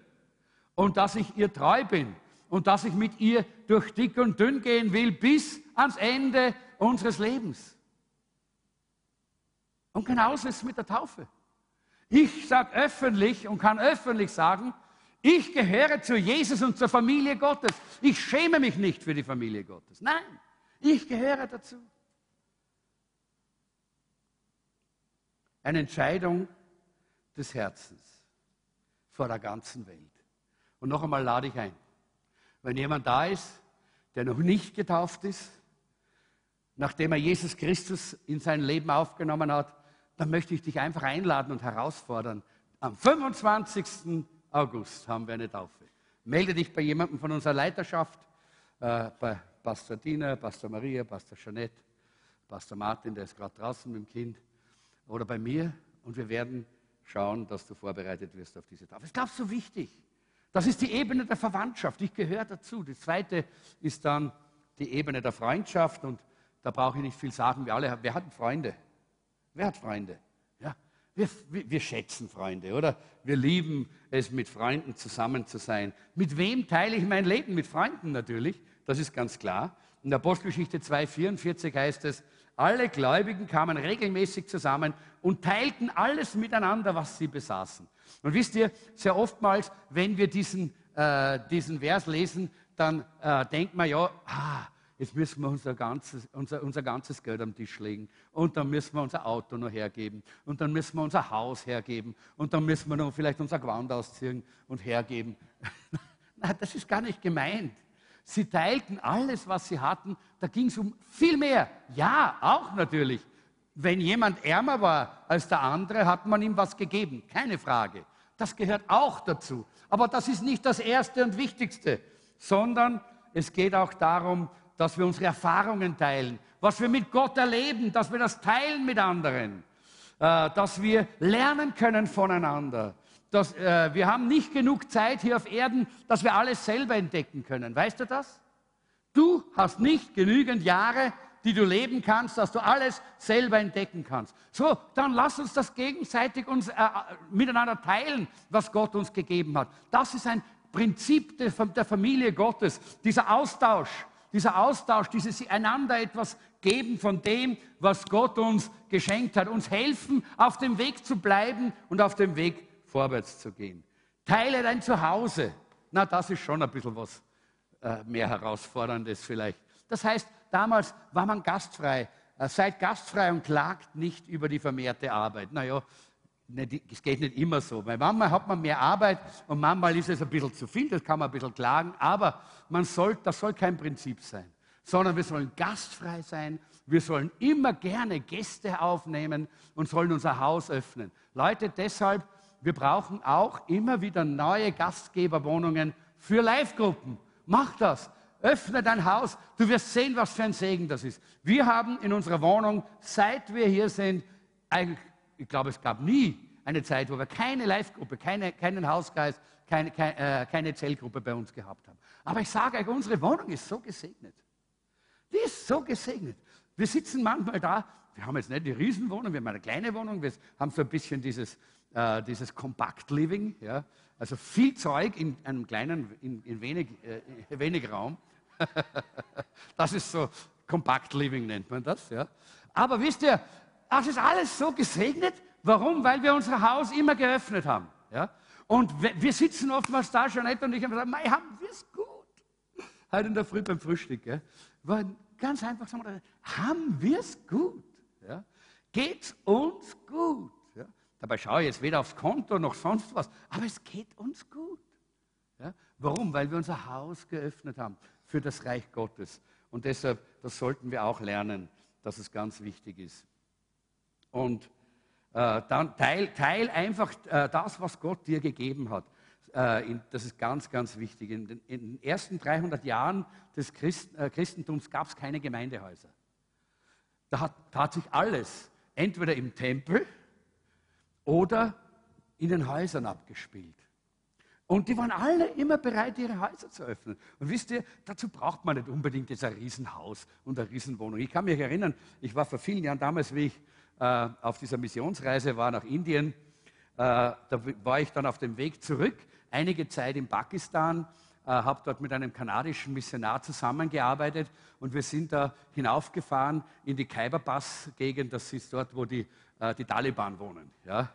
und dass ich ihr treu bin und dass ich mit ihr durch dick und dünn gehen will bis ans Ende unseres Lebens. Und genauso ist es mit der Taufe. Ich sage öffentlich und kann öffentlich sagen, ich gehöre zu Jesus und zur Familie Gottes. Ich schäme mich nicht für die Familie Gottes. Nein, ich gehöre dazu. Eine Entscheidung des Herzens vor der ganzen Welt. Und noch einmal lade ich ein, wenn jemand da ist, der noch nicht getauft ist, nachdem er Jesus Christus in sein Leben aufgenommen hat, dann möchte ich dich einfach einladen und herausfordern. Am 25. August haben wir eine Taufe. Melde dich bei jemandem von unserer Leiterschaft, äh, bei Pastor Dina, Pastor Maria, Pastor Jeanette, Pastor Martin, der ist gerade draußen mit dem Kind, oder bei mir und wir werden schauen, dass du vorbereitet wirst auf diese Taufe. Das ist, glaube ich, so wichtig. Das ist die Ebene der Verwandtschaft. Ich gehöre dazu. Die zweite ist dann die Ebene der Freundschaft und da brauche ich nicht viel sagen. Wir alle, wer hat Freunde? Wer hat Freunde? Wir, wir, schätzen Freunde, oder? Wir lieben es, mit Freunden zusammen zu sein. Mit wem teile ich mein Leben? Mit Freunden natürlich, das ist ganz klar. In der Apostelgeschichte 2,44 heißt es, alle Gläubigen kamen regelmäßig zusammen und teilten alles miteinander, was sie besaßen. Und wisst ihr, sehr oftmals, wenn wir diesen, äh, diesen Vers lesen, dann äh, denkt man ja, ah, jetzt müssen wir unser ganzes, unser, unser ganzes Geld am Tisch legen und dann müssen wir unser Auto noch hergeben und dann müssen wir unser Haus hergeben und dann müssen wir noch vielleicht unser Gewand ausziehen und hergeben. Nein, das ist gar nicht gemeint. Sie teilten alles, was sie hatten. Da ging es um viel mehr. Ja, auch natürlich. Wenn jemand ärmer war als der andere, hat man ihm was gegeben. Keine Frage. Das gehört auch dazu. Aber das ist nicht das Erste und Wichtigste, sondern es geht auch darum, dass wir unsere Erfahrungen teilen, was wir mit Gott erleben, dass wir das teilen mit anderen, äh, dass wir lernen können voneinander. Dass, äh, wir haben nicht genug Zeit hier auf Erden, dass wir alles selber entdecken können. Weißt du das? Du hast nicht genügend Jahre, die du leben kannst, dass du alles selber entdecken kannst. So, dann lass uns das gegenseitig uns, äh, miteinander teilen, was Gott uns gegeben hat. Das ist ein Prinzip der, der Familie Gottes, dieser Austausch dieser Austausch, dieses einander etwas geben von dem, was Gott uns geschenkt hat, uns helfen, auf dem Weg zu bleiben und auf dem Weg vorwärts zu gehen. Teile dein Zuhause. Na, das ist schon ein bisschen was äh, mehr Herausforderndes vielleicht. Das heißt, damals war man gastfrei. Äh, seid gastfrei und klagt nicht über die vermehrte Arbeit. Naja, es geht nicht immer so. Weil manchmal hat man mehr Arbeit und manchmal ist es ein bisschen zu viel, das kann man ein bisschen klagen, aber man soll, das soll kein Prinzip sein, sondern wir sollen gastfrei sein, wir sollen immer gerne Gäste aufnehmen und sollen unser Haus öffnen. Leute, deshalb, wir brauchen auch immer wieder neue Gastgeberwohnungen für Live-Gruppen. Mach das. Öffne dein Haus. Du wirst sehen, was für ein Segen das ist. Wir haben in unserer Wohnung, seit wir hier sind, eigentlich ich glaube, es gab nie eine Zeit, wo wir keine Live-Gruppe, keine, keinen Hauskreis, keine, keine, äh, keine Zellgruppe bei uns gehabt haben. Aber ich sage euch, unsere Wohnung ist so gesegnet. Die ist so gesegnet. Wir sitzen manchmal da, wir haben jetzt nicht die Riesenwohnung, wir haben eine kleine Wohnung, wir haben so ein bisschen dieses, äh, dieses Kompakt-Living, ja? also viel Zeug in einem kleinen, in, in wenig, äh, wenig Raum. das ist so Kompakt-Living nennt man das. Ja? Aber wisst ihr, das ist alles so gesegnet. Warum? Weil wir unser Haus immer geöffnet haben. Ja? Und wir sitzen oftmals da, Jeanette und ich, und sagen, haben wir es gut. heute in der Früh beim Frühstück. Gell? War ganz einfach, sagen wir, haben wir es gut? Ja? Geht uns gut? Ja? Dabei schaue ich jetzt weder aufs Konto noch sonst was, aber es geht uns gut. Ja? Warum? Weil wir unser Haus geöffnet haben für das Reich Gottes. Und deshalb, das sollten wir auch lernen, dass es ganz wichtig ist. Und äh, dann teil, teil einfach äh, das, was Gott dir gegeben hat. Äh, in, das ist ganz, ganz wichtig. In den, in den ersten 300 Jahren des Christ, äh, Christentums gab es keine Gemeindehäuser. Da hat, da hat sich alles entweder im Tempel oder in den Häusern abgespielt. Und die waren alle immer bereit, ihre Häuser zu öffnen. Und wisst ihr, dazu braucht man nicht unbedingt jetzt ein Riesenhaus und eine Riesenwohnung. Ich kann mich erinnern, ich war vor vielen Jahren damals, wie ich äh, auf dieser Missionsreise war nach Indien, äh, da war ich dann auf dem Weg zurück, einige Zeit in Pakistan, äh, habe dort mit einem kanadischen Missionar zusammengearbeitet und wir sind da hinaufgefahren in die Khyber-Pass-Gegend, das ist dort, wo die, äh, die Taliban wohnen, ja,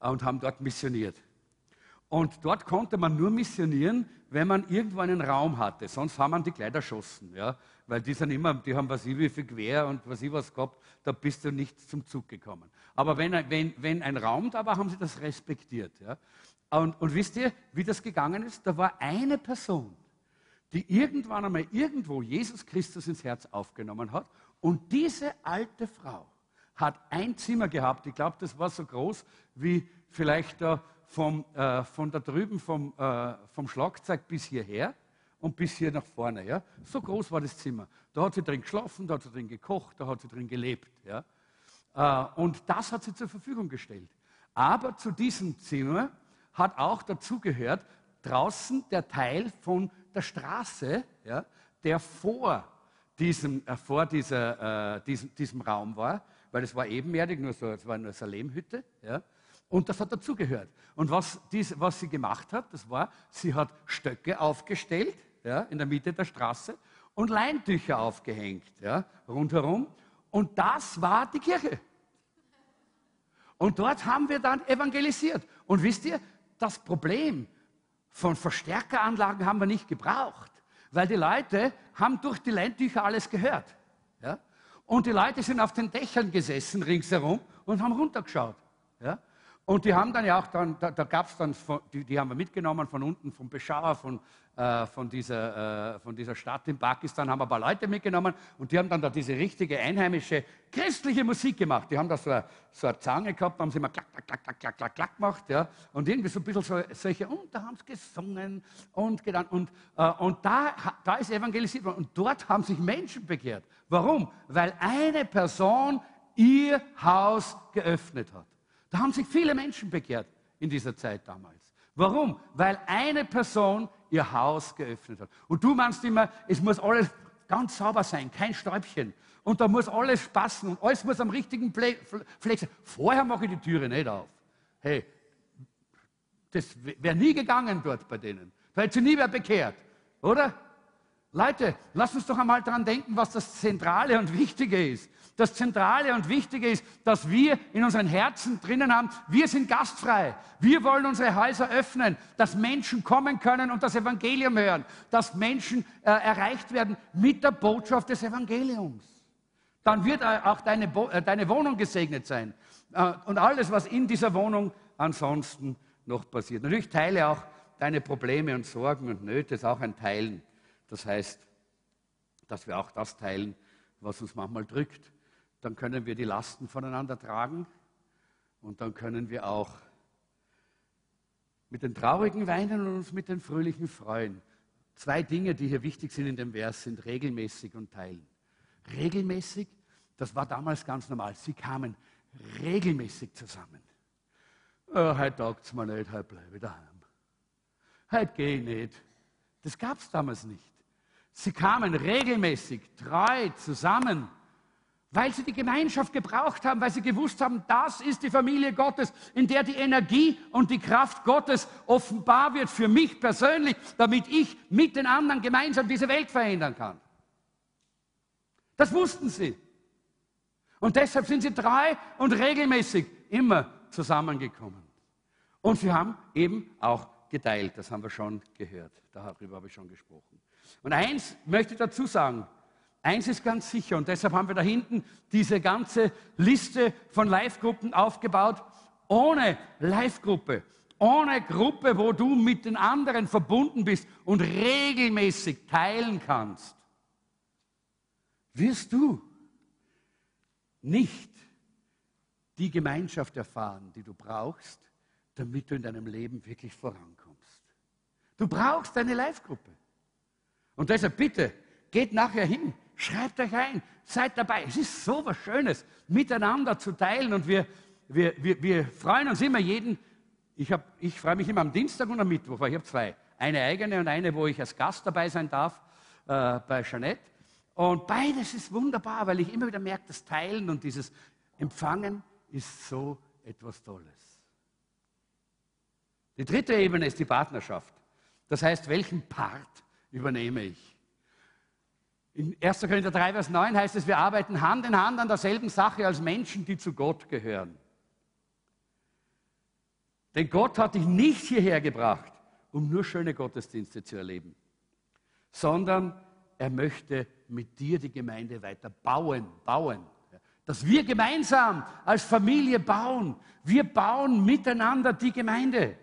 und haben dort missioniert. Und dort konnte man nur missionieren, wenn man irgendwo einen Raum hatte. Sonst haben man die Kleider erschossen. Ja? Weil die sind immer, die haben was ich wie viel Quer und was ich was gehabt, da bist du nicht zum Zug gekommen. Aber wenn, wenn, wenn ein Raum da war, haben sie das respektiert. Ja? Und, und wisst ihr, wie das gegangen ist? Da war eine Person, die irgendwann einmal irgendwo Jesus Christus ins Herz aufgenommen hat. Und diese alte Frau hat ein Zimmer gehabt. Ich glaube, das war so groß wie vielleicht da vom, äh, von da drüben vom, äh, vom Schlagzeug bis hierher und bis hier nach vorne. Ja? So groß war das Zimmer. Da hat sie drin geschlafen, da hat sie drin gekocht, da hat sie drin gelebt. Ja? Äh, und das hat sie zur Verfügung gestellt. Aber zu diesem Zimmer hat auch dazugehört, draußen der Teil von der Straße, ja, der vor diesem, äh, vor dieser, äh, diesem, diesem Raum war, weil es war ebenerdig, nur so, es war nur eine Lehmhütte. Ja. Und das hat dazugehört. Und was, dies, was sie gemacht hat, das war, sie hat Stöcke aufgestellt ja, in der Mitte der Straße und Leintücher aufgehängt ja, rundherum. Und das war die Kirche. Und dort haben wir dann evangelisiert. Und wisst ihr, das Problem von Verstärkeranlagen haben wir nicht gebraucht, weil die Leute haben durch die Leintücher alles gehört. Ja? Und die Leute sind auf den Dächern gesessen ringsherum und haben runtergeschaut. Und die haben dann ja auch dann, da, da gab es dann, die, die, haben wir mitgenommen von unten, von Peshawar, von, äh, von, dieser, äh, von dieser Stadt in Pakistan, haben ein paar Leute mitgenommen und die haben dann da diese richtige einheimische christliche Musik gemacht. Die haben da so eine, so eine Zange gehabt, haben sie immer klack, klack, klack, klack, klack, klack, klack gemacht. Ja? Und irgendwie so ein bisschen so, solche, und da haben sie gesungen und gedacht. Und, äh, und da, da ist evangelisiert worden. Und dort haben sich Menschen bekehrt. Warum? Weil eine Person ihr Haus geöffnet hat. Da haben sich viele Menschen bekehrt in dieser Zeit damals. Warum? Weil eine Person ihr Haus geöffnet hat. Und du meinst immer, es muss alles ganz sauber sein, kein Stäubchen. Und da muss alles passen und alles muss am richtigen Fleck sein. Vorher mache ich die Türe nicht auf. Hey, das wäre nie gegangen dort bei denen. Da hätte sie nie mehr bekehrt, oder? Leute, lasst uns doch einmal daran denken, was das Zentrale und Wichtige ist. Das Zentrale und Wichtige ist, dass wir in unseren Herzen drinnen haben, wir sind gastfrei. Wir wollen unsere Häuser öffnen, dass Menschen kommen können und das Evangelium hören, dass Menschen äh, erreicht werden mit der Botschaft des Evangeliums. Dann wird äh, auch deine, äh, deine Wohnung gesegnet sein äh, und alles, was in dieser Wohnung ansonsten noch passiert. Natürlich teile auch deine Probleme und Sorgen und Nöte, ist auch ein Teilen das heißt, dass wir auch das teilen, was uns manchmal drückt. Dann können wir die Lasten voneinander tragen und dann können wir auch mit den Traurigen weinen und uns mit den Fröhlichen freuen. Zwei Dinge, die hier wichtig sind in dem Vers, sind regelmäßig und teilen. Regelmäßig, das war damals ganz normal. Sie kamen regelmäßig zusammen. Oh, heute taugt es mir nicht, heute bleibe ich daheim. Heute gehe ich nicht. Das gab es damals nicht. Sie kamen regelmäßig, treu zusammen, weil sie die Gemeinschaft gebraucht haben, weil sie gewusst haben, das ist die Familie Gottes, in der die Energie und die Kraft Gottes offenbar wird für mich persönlich, damit ich mit den anderen gemeinsam diese Welt verändern kann. Das wussten sie. Und deshalb sind sie treu und regelmäßig immer zusammengekommen. Und sie haben eben auch geteilt, das haben wir schon gehört, darüber habe ich schon gesprochen. Und eins möchte ich dazu sagen, eins ist ganz sicher und deshalb haben wir da hinten diese ganze Liste von Live-Gruppen aufgebaut. Ohne Live-Gruppe, ohne Gruppe, wo du mit den anderen verbunden bist und regelmäßig teilen kannst, wirst du nicht die Gemeinschaft erfahren, die du brauchst, damit du in deinem Leben wirklich vorankommst. Du brauchst eine Live-Gruppe. Und deshalb bitte, geht nachher hin, schreibt euch ein, seid dabei. Es ist so was Schönes, miteinander zu teilen. Und wir, wir, wir, wir freuen uns immer jeden. Ich, ich freue mich immer am Dienstag und am Mittwoch, weil ich habe zwei. Eine eigene und eine, wo ich als Gast dabei sein darf, äh, bei Jeanette. Und beides ist wunderbar, weil ich immer wieder merke, das Teilen und dieses Empfangen ist so etwas Tolles. Die dritte Ebene ist die Partnerschaft. Das heißt, welchen Part übernehme ich? In 1. Korinther 3, Vers 9 heißt es, wir arbeiten Hand in Hand an derselben Sache als Menschen, die zu Gott gehören. Denn Gott hat dich nicht hierher gebracht, um nur schöne Gottesdienste zu erleben, sondern er möchte mit dir die Gemeinde weiter bauen, bauen. Dass wir gemeinsam als Familie bauen. Wir bauen miteinander die Gemeinde.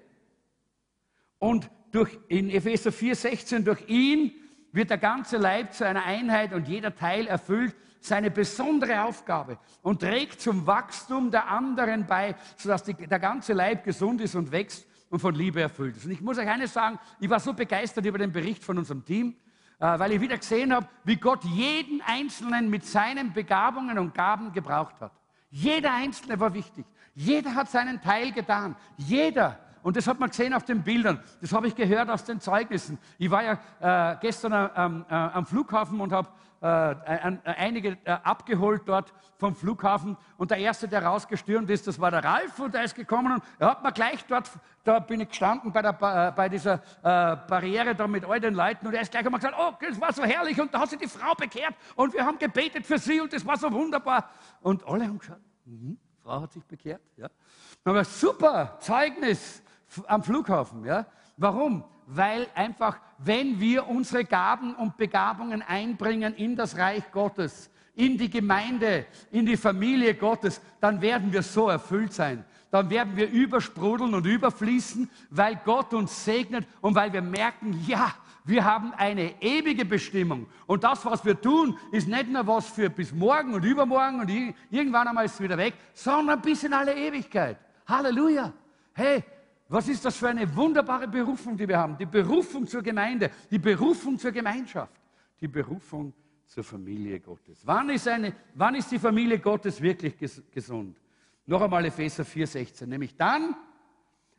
Und durch, in Epheser 4, 16, durch ihn wird der ganze Leib zu einer Einheit und jeder Teil erfüllt seine besondere Aufgabe und trägt zum Wachstum der anderen bei, sodass die, der ganze Leib gesund ist und wächst und von Liebe erfüllt ist. Und ich muss euch eines sagen, ich war so begeistert über den Bericht von unserem Team. Äh, weil ich wieder gesehen habe, wie Gott jeden Einzelnen mit seinen Begabungen und Gaben gebraucht hat. Jeder Einzelne war wichtig. Jeder hat seinen Teil getan. Jeder. Und das hat man gesehen auf den Bildern. Das habe ich gehört aus den Zeugnissen. Ich war ja äh, gestern äh, äh am Flughafen und habe äh, einige äh, abgeholt dort vom Flughafen. Und der Erste, der rausgestürmt ist, das war der Ralf und der ist gekommen und er hat mir gleich dort, da bin ich gestanden bei, der, äh, bei dieser äh, Barriere da mit all den Leuten und er ist gleich einmal gesagt, oh, das war so herrlich und da hat sich die Frau bekehrt und wir haben gebetet für sie und das war so wunderbar. Und alle haben gesagt, mhm, Frau hat sich bekehrt, ja. Aber super, Zeugnis am Flughafen, ja. Warum? Weil einfach, wenn wir unsere Gaben und Begabungen einbringen in das Reich Gottes, in die Gemeinde, in die Familie Gottes, dann werden wir so erfüllt sein. Dann werden wir übersprudeln und überfließen, weil Gott uns segnet und weil wir merken, ja, wir haben eine ewige Bestimmung. Und das, was wir tun, ist nicht nur was für bis morgen und übermorgen und irgendwann einmal ist es wieder weg, sondern bis in alle Ewigkeit. Halleluja. Hey, was ist das für eine wunderbare Berufung, die wir haben? Die Berufung zur Gemeinde, die Berufung zur Gemeinschaft, die Berufung zur Familie Gottes. Wann ist, eine, wann ist die Familie Gottes wirklich gesund? Noch einmal Epheser 4,16, nämlich dann,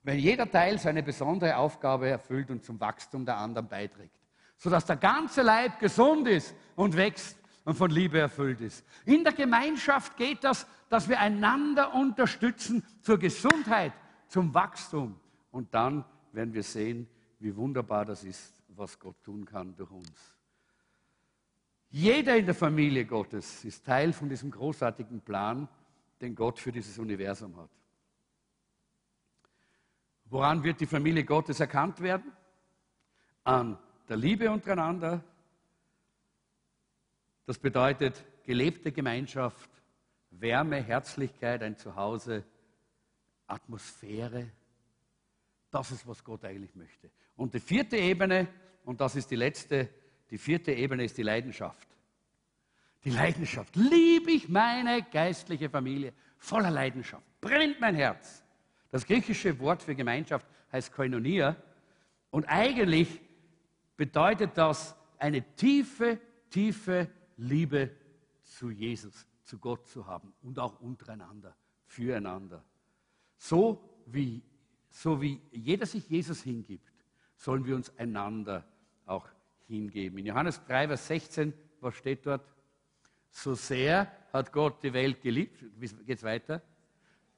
wenn jeder Teil seine besondere Aufgabe erfüllt und zum Wachstum der anderen beiträgt, sodass der ganze Leib gesund ist und wächst und von Liebe erfüllt ist. In der Gemeinschaft geht das, dass wir einander unterstützen zur Gesundheit zum Wachstum. Und dann werden wir sehen, wie wunderbar das ist, was Gott tun kann durch uns. Jeder in der Familie Gottes ist Teil von diesem großartigen Plan, den Gott für dieses Universum hat. Woran wird die Familie Gottes erkannt werden? An der Liebe untereinander. Das bedeutet gelebte Gemeinschaft, Wärme, Herzlichkeit, ein Zuhause, Atmosphäre. Das ist, was Gott eigentlich möchte. Und die vierte Ebene, und das ist die letzte, die vierte Ebene ist die Leidenschaft. Die Leidenschaft. Liebe ich meine geistliche Familie voller Leidenschaft. Brennt mein Herz. Das griechische Wort für Gemeinschaft heißt Koinonia. Und eigentlich bedeutet das eine tiefe, tiefe Liebe zu Jesus, zu Gott zu haben und auch untereinander, füreinander. So wie, so wie jeder sich Jesus hingibt, sollen wir uns einander auch hingeben. In Johannes 3, Vers 16, was steht dort? So sehr hat Gott die Welt geliebt, wie geht es weiter?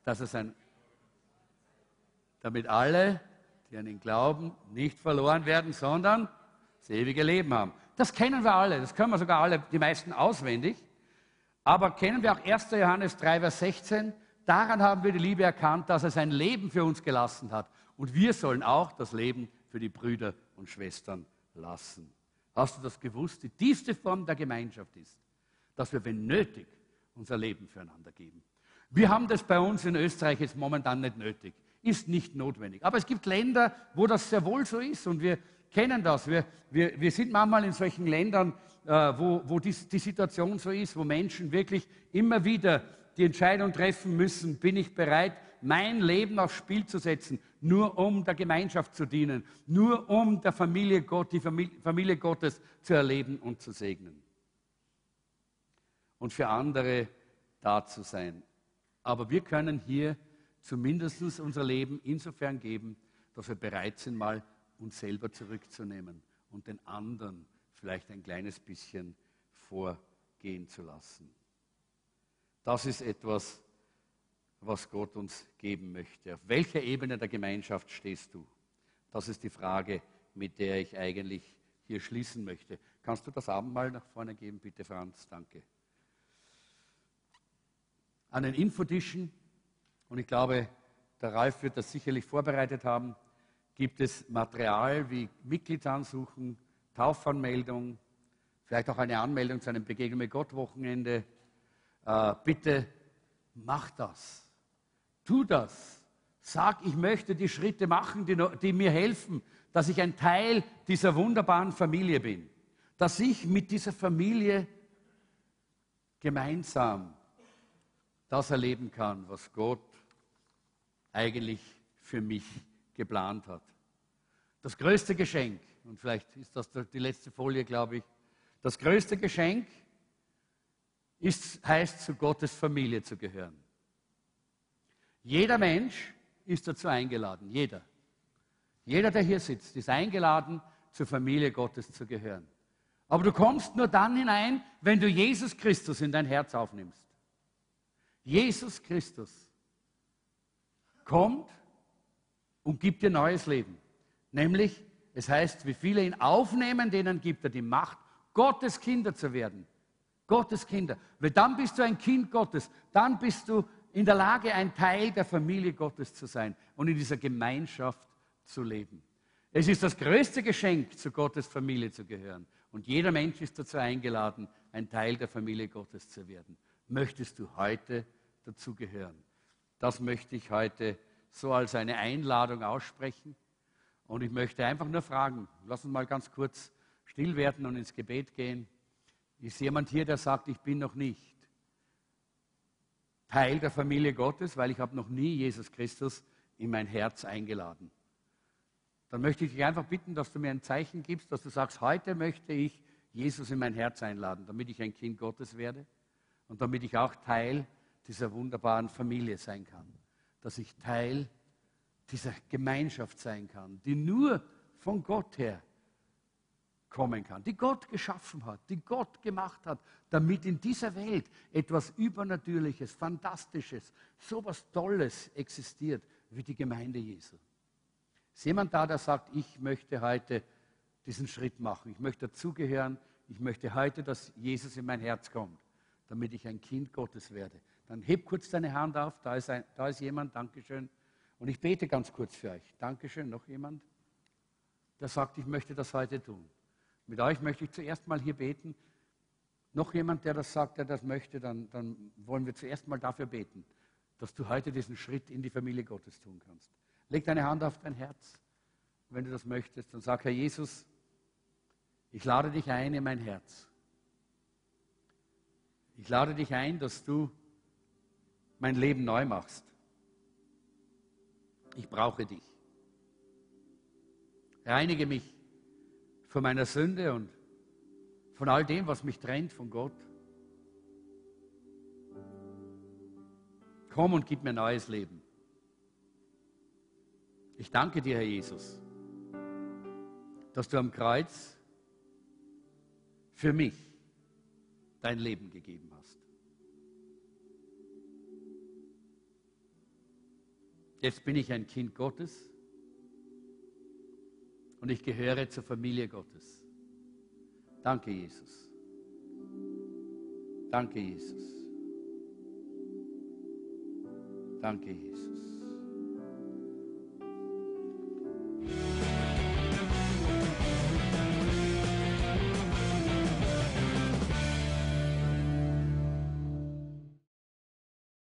Dass er sein, damit alle, die an ihn glauben, nicht verloren werden, sondern das ewige Leben haben. Das kennen wir alle, das können wir sogar alle, die meisten auswendig. Aber kennen wir auch 1. Johannes 3, Vers 16? Daran haben wir die Liebe erkannt, dass er sein Leben für uns gelassen hat. Und wir sollen auch das Leben für die Brüder und Schwestern lassen. Hast du das gewusst? Die tiefste Form der Gemeinschaft ist, dass wir, wenn nötig, unser Leben füreinander geben. Wir haben das bei uns in Österreich jetzt momentan nicht nötig. Ist nicht notwendig. Aber es gibt Länder, wo das sehr wohl so ist und wir kennen das. Wir, wir, wir sind manchmal in solchen Ländern, äh, wo, wo die, die Situation so ist, wo Menschen wirklich immer wieder die Entscheidung treffen müssen, bin ich bereit, mein Leben aufs Spiel zu setzen, nur um der Gemeinschaft zu dienen, nur um der Familie Gott, die Familie, Gottes zu erleben und zu segnen. Und für andere da zu sein. Aber wir können hier zumindest unser Leben insofern geben, dass wir bereit sind, mal uns selber zurückzunehmen und den anderen vielleicht ein kleines bisschen vorgehen zu lassen. Das ist etwas, was Gott uns geben möchte. Auf welcher Ebene der Gemeinschaft stehst du? Das ist die Frage, mit der ich eigentlich hier schließen möchte. Kannst du das Abendmahl nach vorne geben, bitte, Franz? Danke. An den Infotischen, und ich glaube, der Ralf wird das sicherlich vorbereitet haben, gibt es Material wie Mitgliedsansuchen, Taufanmeldung, vielleicht auch eine Anmeldung zu einem Begegnung mit Gott Wochenende. Äh, bitte mach das. Tu das. Sag, ich möchte die Schritte machen, die, die mir helfen, dass ich ein Teil dieser wunderbaren Familie bin. Dass ich mit dieser Familie gemeinsam das erleben kann, was Gott eigentlich für mich geplant hat. Das größte Geschenk, und vielleicht ist das die letzte Folie, glaube ich, das größte Geschenk ist, heißt, zu Gottes Familie zu gehören. Jeder Mensch ist dazu eingeladen, jeder. Jeder, der hier sitzt, ist eingeladen, zur Familie Gottes zu gehören. Aber du kommst nur dann hinein, wenn du Jesus Christus in dein Herz aufnimmst. Jesus Christus kommt und gibt dir neues Leben. Nämlich, es heißt, wie viele ihn aufnehmen, denen gibt er die Macht, Gottes Kinder zu werden. Gottes Kinder. Weil dann bist du ein Kind Gottes. Dann bist du in der Lage, ein Teil der Familie Gottes zu sein und in dieser Gemeinschaft zu leben. Es ist das größte Geschenk, zu Gottes Familie zu gehören. Und jeder Mensch ist dazu eingeladen, ein Teil der Familie Gottes zu werden. Möchtest du heute dazugehören? Das möchte ich heute so als eine Einladung aussprechen. Und ich möchte einfach nur fragen, lass uns mal ganz kurz still werden und ins Gebet gehen. Ist jemand hier, der sagt, ich bin noch nicht Teil der Familie Gottes, weil ich habe noch nie Jesus Christus in mein Herz eingeladen? Dann möchte ich dich einfach bitten, dass du mir ein Zeichen gibst, dass du sagst, heute möchte ich Jesus in mein Herz einladen, damit ich ein Kind Gottes werde und damit ich auch Teil dieser wunderbaren Familie sein kann dass ich Teil dieser Gemeinschaft sein kann, die nur von Gott her kommen kann, die Gott geschaffen hat, die Gott gemacht hat, damit in dieser Welt etwas Übernatürliches, Fantastisches, so etwas Tolles existiert wie die Gemeinde Jesu. Ist jemand da, der sagt, ich möchte heute diesen Schritt machen, ich möchte dazugehören, ich möchte heute, dass Jesus in mein Herz kommt, damit ich ein Kind Gottes werde, dann heb kurz deine Hand auf, da ist, ein, da ist jemand, Dankeschön. Und ich bete ganz kurz für euch. Dankeschön, noch jemand, der sagt, ich möchte das heute tun. Mit euch möchte ich zuerst mal hier beten. Noch jemand, der das sagt, der das möchte, dann, dann wollen wir zuerst mal dafür beten, dass du heute diesen Schritt in die Familie Gottes tun kannst. Leg deine Hand auf dein Herz, wenn du das möchtest, und sag, Herr Jesus, ich lade dich ein in mein Herz. Ich lade dich ein, dass du mein Leben neu machst. Ich brauche dich. Reinige mich von meiner Sünde und von all dem, was mich trennt von Gott. Komm und gib mir neues Leben. Ich danke dir, Herr Jesus, dass du am Kreuz für mich dein Leben gegeben hast. Jetzt bin ich ein Kind Gottes und ich gehöre zur Familie Gottes. Danke, Jesus. Danke, Jesus. Danke, Jesus.